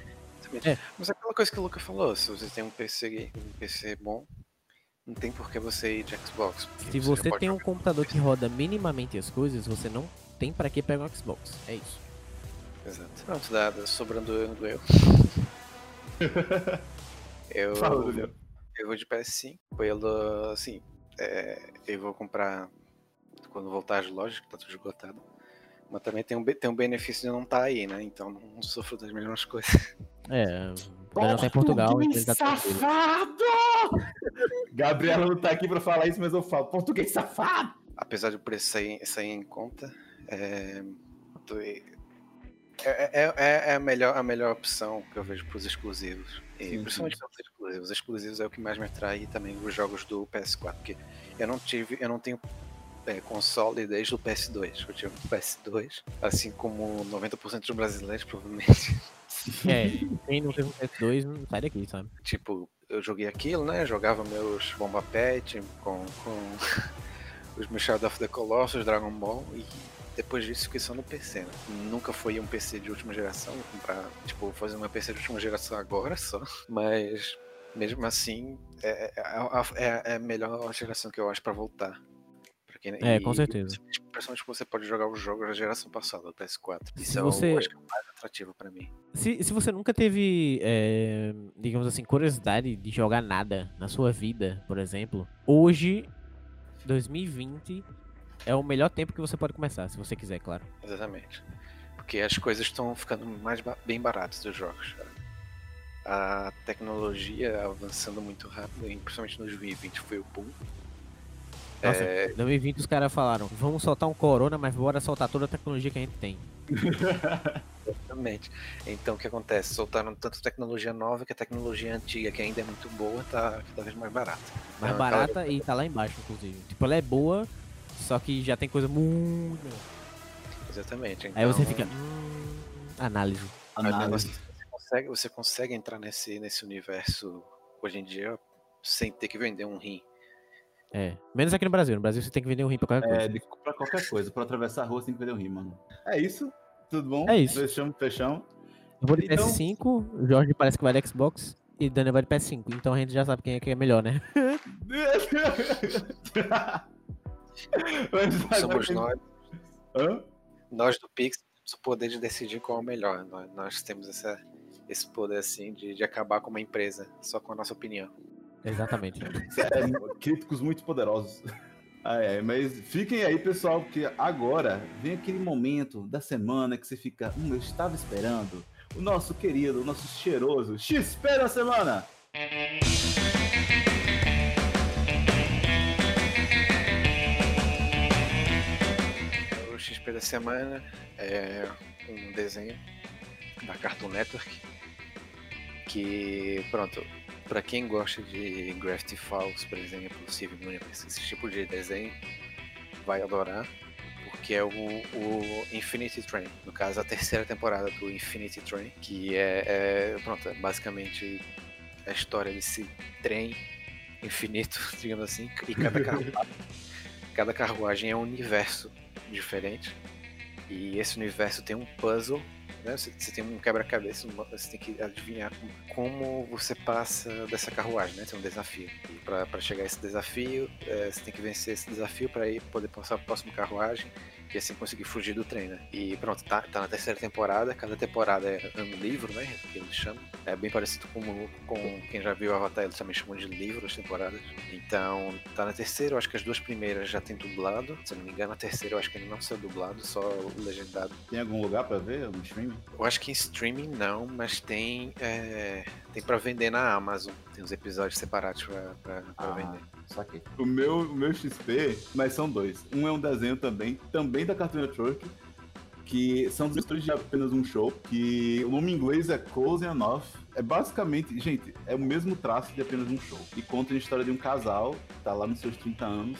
É. Mas é aquela coisa que o Luca falou, se você tem um PC, um PC bom, não tem por que você ir de Xbox. Se você pode tem um computador que roda minimamente as coisas, você não tem pra que pegar um Xbox. É isso. Exato. Pronto, dá, sobrando eu do eu. eu, Fala, eu vou de PS5, pelo, assim, é, eu vou comprar quando voltar às lojas, que tá tudo esgotado. Mas também tem um, tem um benefício de não estar aí, né? Então não sofro das mesmas coisas. É, não tá em Portugal, então ele tá safado! Gabriela não tá aqui pra falar isso, mas eu falo, português safado! Apesar do preço sair, sair em conta, é, É, é- é- é a, melhor, a melhor opção que eu vejo pros exclusivos. E Sim, principalmente pelos exclusivos. Os exclusivos é o que mais me atrai e também os jogos do PS4. Porque eu não tive. Eu não tenho é, console desde o PS2. Eu tive o PS2, assim como 90% dos brasileiros, provavelmente. É, quem não teve um PS2, não sai daqui, sabe? Tipo, eu joguei aquilo, né? Jogava meus Bomba Pet com, com os meus Shadow of the Colossus, Dragon Ball e depois disso fiquei só no PC, né? Nunca foi um PC de última geração, vou comprar, tipo, fazer uma PC de última geração agora só, mas mesmo assim é, é, a- é- é a melhor geração que eu acho pra voltar. Pra quem- É, e- com certeza. Principalmente que você pode jogar os jogos da geração passada, do PS4. Isso Se é você- o, acho que é o mais atrativo pra mim. Se, se você nunca teve, é, digamos assim, curiosidade de jogar nada na sua vida, por exemplo, hoje, 2020, é o melhor tempo que você pode começar, se você quiser, claro. Exatamente. Porque as coisas estão ficando mais bem baratas dos jogos. A tecnologia avançando muito rápido, principalmente no 2020 foi o boom. Nossa, É, em 2020 os caras falaram, vamos soltar um corona, mas bora soltar toda a tecnologia que a gente tem. exatamente. Então o que acontece? Soltaram tanta tecnologia nova que a tecnologia antiga, que ainda é muito boa, tá cada vez mais barata. Mais Então, barata e tá lá embaixo, inclusive. Tipo, ela é boa, só que já tem coisa muito... Exatamente. Aí você então- fica, hum, análise. Análise. você consegue, você consegue entrar nesse, nesse universo hoje em dia sem ter que vender um rim. É, menos aqui no Brasil. No Brasil você tem que vender um rim pra qualquer coisa. É, de, pra qualquer coisa. Pra atravessar a rua, você tem que perder um rim, mano. É isso? Tudo bom? É isso. Fechamos, fechamos. Eu vou de Então- PS5, o Jorge parece que vai de Xbox e o Daniel vai de PS5. Então a gente já sabe quem é que é melhor, né? Mas, Somos nós, Hã? nós do Pix, temos o poder de decidir qual é o melhor. Nós, nós temos essa, esse poder assim de, de acabar com uma empresa só com a nossa opinião. Exatamente. É, críticos muito poderosos. Ah, é, mas fiquem aí, pessoal, porque agora vem aquele momento da semana que você fica, hum, eu estava esperando o nosso querido, o nosso cheiroso XP da semana. O XP da semana é um desenho da Cartoon Network que, pronto, pra quem gosta de Gravity Falls, por exemplo, Steven Universe, esse tipo de desenho, vai adorar, porque é o, o Infinity Train, no caso a terceira temporada do Infinity Train, que é, é, pronto, é basicamente a história desse trem infinito, digamos assim, e cada carruagem, cada carruagem é um universo diferente. E esse universo tem um puzzle, né? Você, você tem um quebra-cabeça, você tem que adivinhar como, você passa dessa carruagem, né? Tem um desafio. E pra chegar a esse desafio, é, você tem que vencer esse desafio para poder passar para a próxima carruagem e assim conseguir fugir do trem, né? E pronto, tá, tá na terceira temporada, cada temporada é um livro, né? Que eles chamam. É bem parecido com, com quem já viu Avatar, eles também chamam de livro as temporadas. Então, tá na terceira, eu acho que as duas primeiras já tem dublado. Se não me engano, a terceira eu acho que ainda não saiu dublado, só o legendado. Tem algum lugar pra ver no streaming? Eu acho que em streaming não, mas tem é, tem para vender na Amazon. Tem uns episódios separados pra Ah. vender. Saquei. O meu, o meu XP, mas são dois. Um é um desenho também, também da Cartoon Network, que são dos de apenas um show, que o nome em inglês é Close Enough. É basicamente, gente, é o mesmo traço de apenas um show. E conta a história de um casal, que tá lá nos seus 30 anos,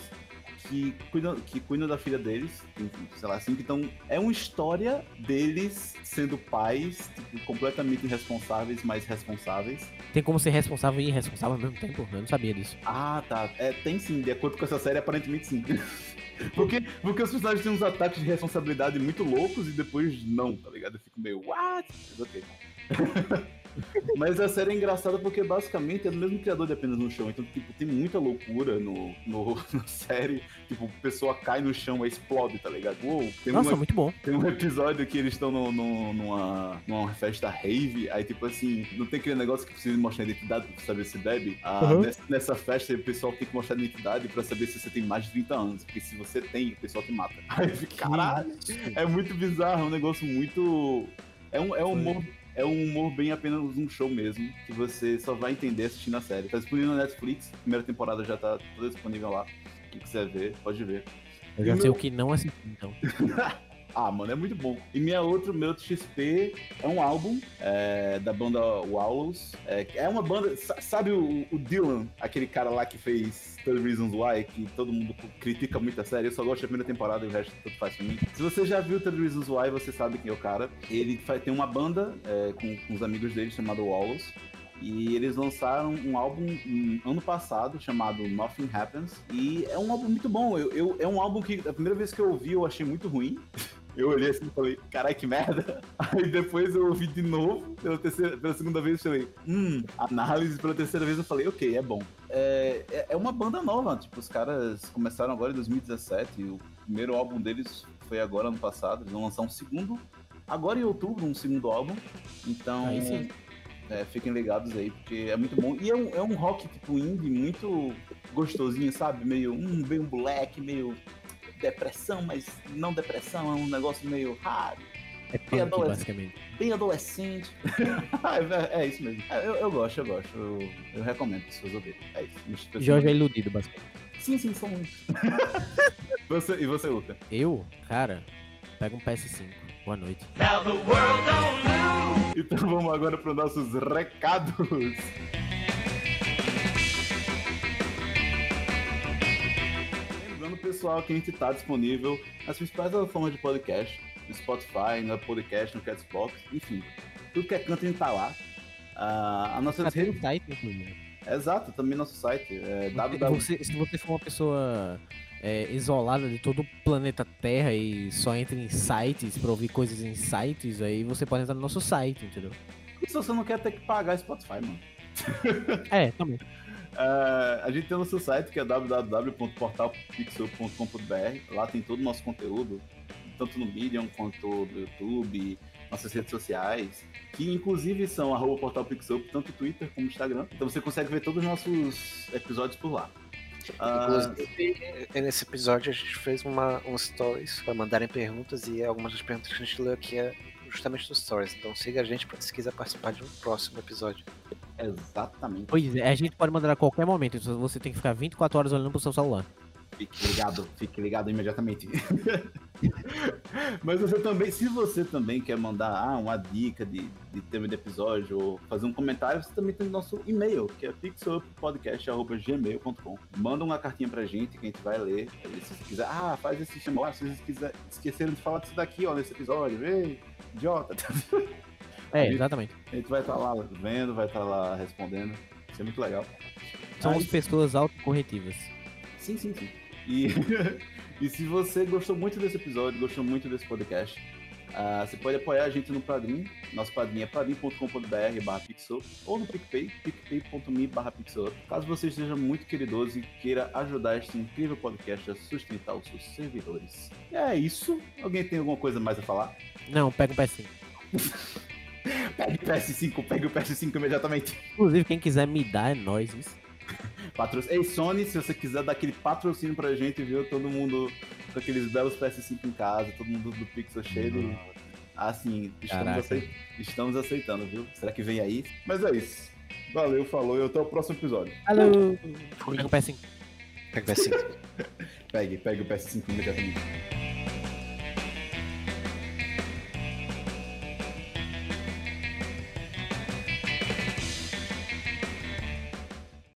que cuida, que cuida da filha deles, enfim, sei lá assim, então é uma história deles sendo pais, tipo, completamente irresponsáveis, mas responsáveis. Tem como ser responsável e irresponsável ao mesmo tempo? Eu não sabia disso. Ah, tá. É, tem sim, de acordo com essa série, aparentemente sim. porque, porque os personagens têm uns ataques de responsabilidade muito loucos e depois não, tá ligado? Eu fico meio, what? Mas ok. Mas a série é engraçada porque basicamente é do mesmo criador de apenas no chão. Então, tipo, tem muita loucura no, no, na série. Tipo, a pessoa cai no chão e explode, tá ligado? Uou, tem Nossa, uma, muito bom. tem um episódio que eles estão no, no- numa, numa festa rave, aí tipo assim, não tem aquele negócio que precisa mostrar identidade pra saber se bebe? Ah, Uhum. nessa, nessa festa o pessoal tem que mostrar identidade pra saber se você tem mais de 30 anos, porque se você tem, o pessoal te mata. Aí caralho, é muito bizarro, é um negócio muito... É um, é um humor... É um humor bem apenas um show mesmo, que você só vai entender assistindo a série. Tá disponível na Netflix, primeira temporada já tá toda disponível lá. Quem quiser ver, pode ver. Eu já sei o que não assistir, então. Ah, mano, é muito bom. E minha outro, meu outro XP é um álbum é, da banda Wallows. É, é uma banda. sa- Sabe o, o Dylan, aquele cara lá que fez 30 Reasons Why, que todo mundo critica muito a série? Eu só gosto da primeira temporada e o resto tudo faz pra mim. Se você já viu 30 Reasons Why, você sabe quem é o cara. Ele faz, tem uma banda é, com, com os amigos dele chamado Wallows. E eles lançaram um álbum hum, ano passado chamado Nothing Happens. E é um álbum muito bom. Eu, eu- é um álbum que a primeira vez que eu ouvi eu achei muito ruim. Eu olhei assim e falei, carai, que merda. Aí depois eu ouvi de novo, pela, terceira, pela segunda vez eu falei, hum, análise pela terceira vez eu falei, ok, é bom. É, é- é uma banda nova, tipo, os caras começaram agora em 2017, e o primeiro álbum deles foi agora ano passado, eles vão lançar um segundo, agora em outubro, um segundo álbum. Então, Aí sim. é, fiquem ligados aí, porque é muito bom. E é um, é um rock tipo indie muito gostosinho, sabe? Meio, um, meio black, meio depressão, mas não depressão, é um negócio meio hard, É punk, adolescente. basicamente. bem adolescente. é, é isso mesmo. É, eu, eu gosto, eu gosto. Eu, eu recomendo as pessoas ouvirem. É isso. Jorge é iludido, basicamente. Sim, sim, são muitos. você, e você, Luca? Eu, cara, pega um PS5. Boa noite. Então vamos agora para os nossos recados. Pessoal, que a gente está disponível nas principais plataformas de podcast, no Spotify, no Podcast, no Castbox, enfim. Tudo que é canto a gente tá lá. Ah, a nossa Tá rede... site, inclusive. Exato, também nosso site. É www. Você- se você for uma pessoa é, isolada de todo o planeta Terra e só entra em sites pra ouvir coisas em sites, aí você pode entrar no nosso site, entendeu? Se você não quer ter que pagar Spotify, mano. É, também. Ah, a gente tem o nosso site que é www.portalpixel.com.br. Lá tem todo o nosso conteúdo, tanto no Medium quanto no YouTube, nossas redes sociais, que inclusive são portalpixel, tanto Twitter como Instagram. Então você consegue ver todos os nossos episódios por lá. Ah, Inclusive, nesse episódio a gente fez uma, um stories para mandarem perguntas e algumas das perguntas que a gente leu aqui é justamente dos stories. Então siga a gente se quiser participar de um próximo episódio. Exatamente. Pois é, a gente pode mandar a qualquer momento, você tem que ficar 24 horas olhando pro seu celular. Fique ligado, fique ligado imediatamente. Mas você também, se você também quer mandar ah, uma dica de, de tema de episódio ou fazer um comentário, você também tem o nosso e-mail, que é pixeluppodcast.gmail.com. Manda uma cartinha pra gente que a gente vai ler. Aí, se você quiser, ah, faz esse chama lá, se vocês quiser, esqueceram de falar disso daqui, ó, nesse episódio, ei, idiota. É, exatamente. A gente vai estar lá vendo, vai estar lá respondendo. Isso é muito legal. Somos Aí- pessoas autocorretivas. Sim, sim, sim. E, e se você gostou muito desse episódio, gostou muito desse podcast, ah, você pode apoiar a gente no Padrim. Nosso padrinho é padrim.com.br barra pixel ou no PicPay, picpay.me barra pixel. Caso você esteja muito queridoso e queira ajudar este incrível podcast a sustentar os seus servidores. E é isso. Alguém tem alguma coisa mais a falar? Não, pega um PS5. Pegue o PS5, pegue o PS5 imediatamente. Inclusive, quem quiser me dar é nós, isso. Patro... Ei, Sony, se você quiser dar aquele patrocínio pra gente, viu? Todo mundo com aqueles belos PS5 em casa, todo mundo do Pixel cheio. de- Assim, estamos, estamos aceitando, viu? Será que vem aí? Mas é isso. Valeu, falou e até o próximo episódio. Alô! Pega um PS5. Pega assim. Pegue, pegue o PS5 imediatamente.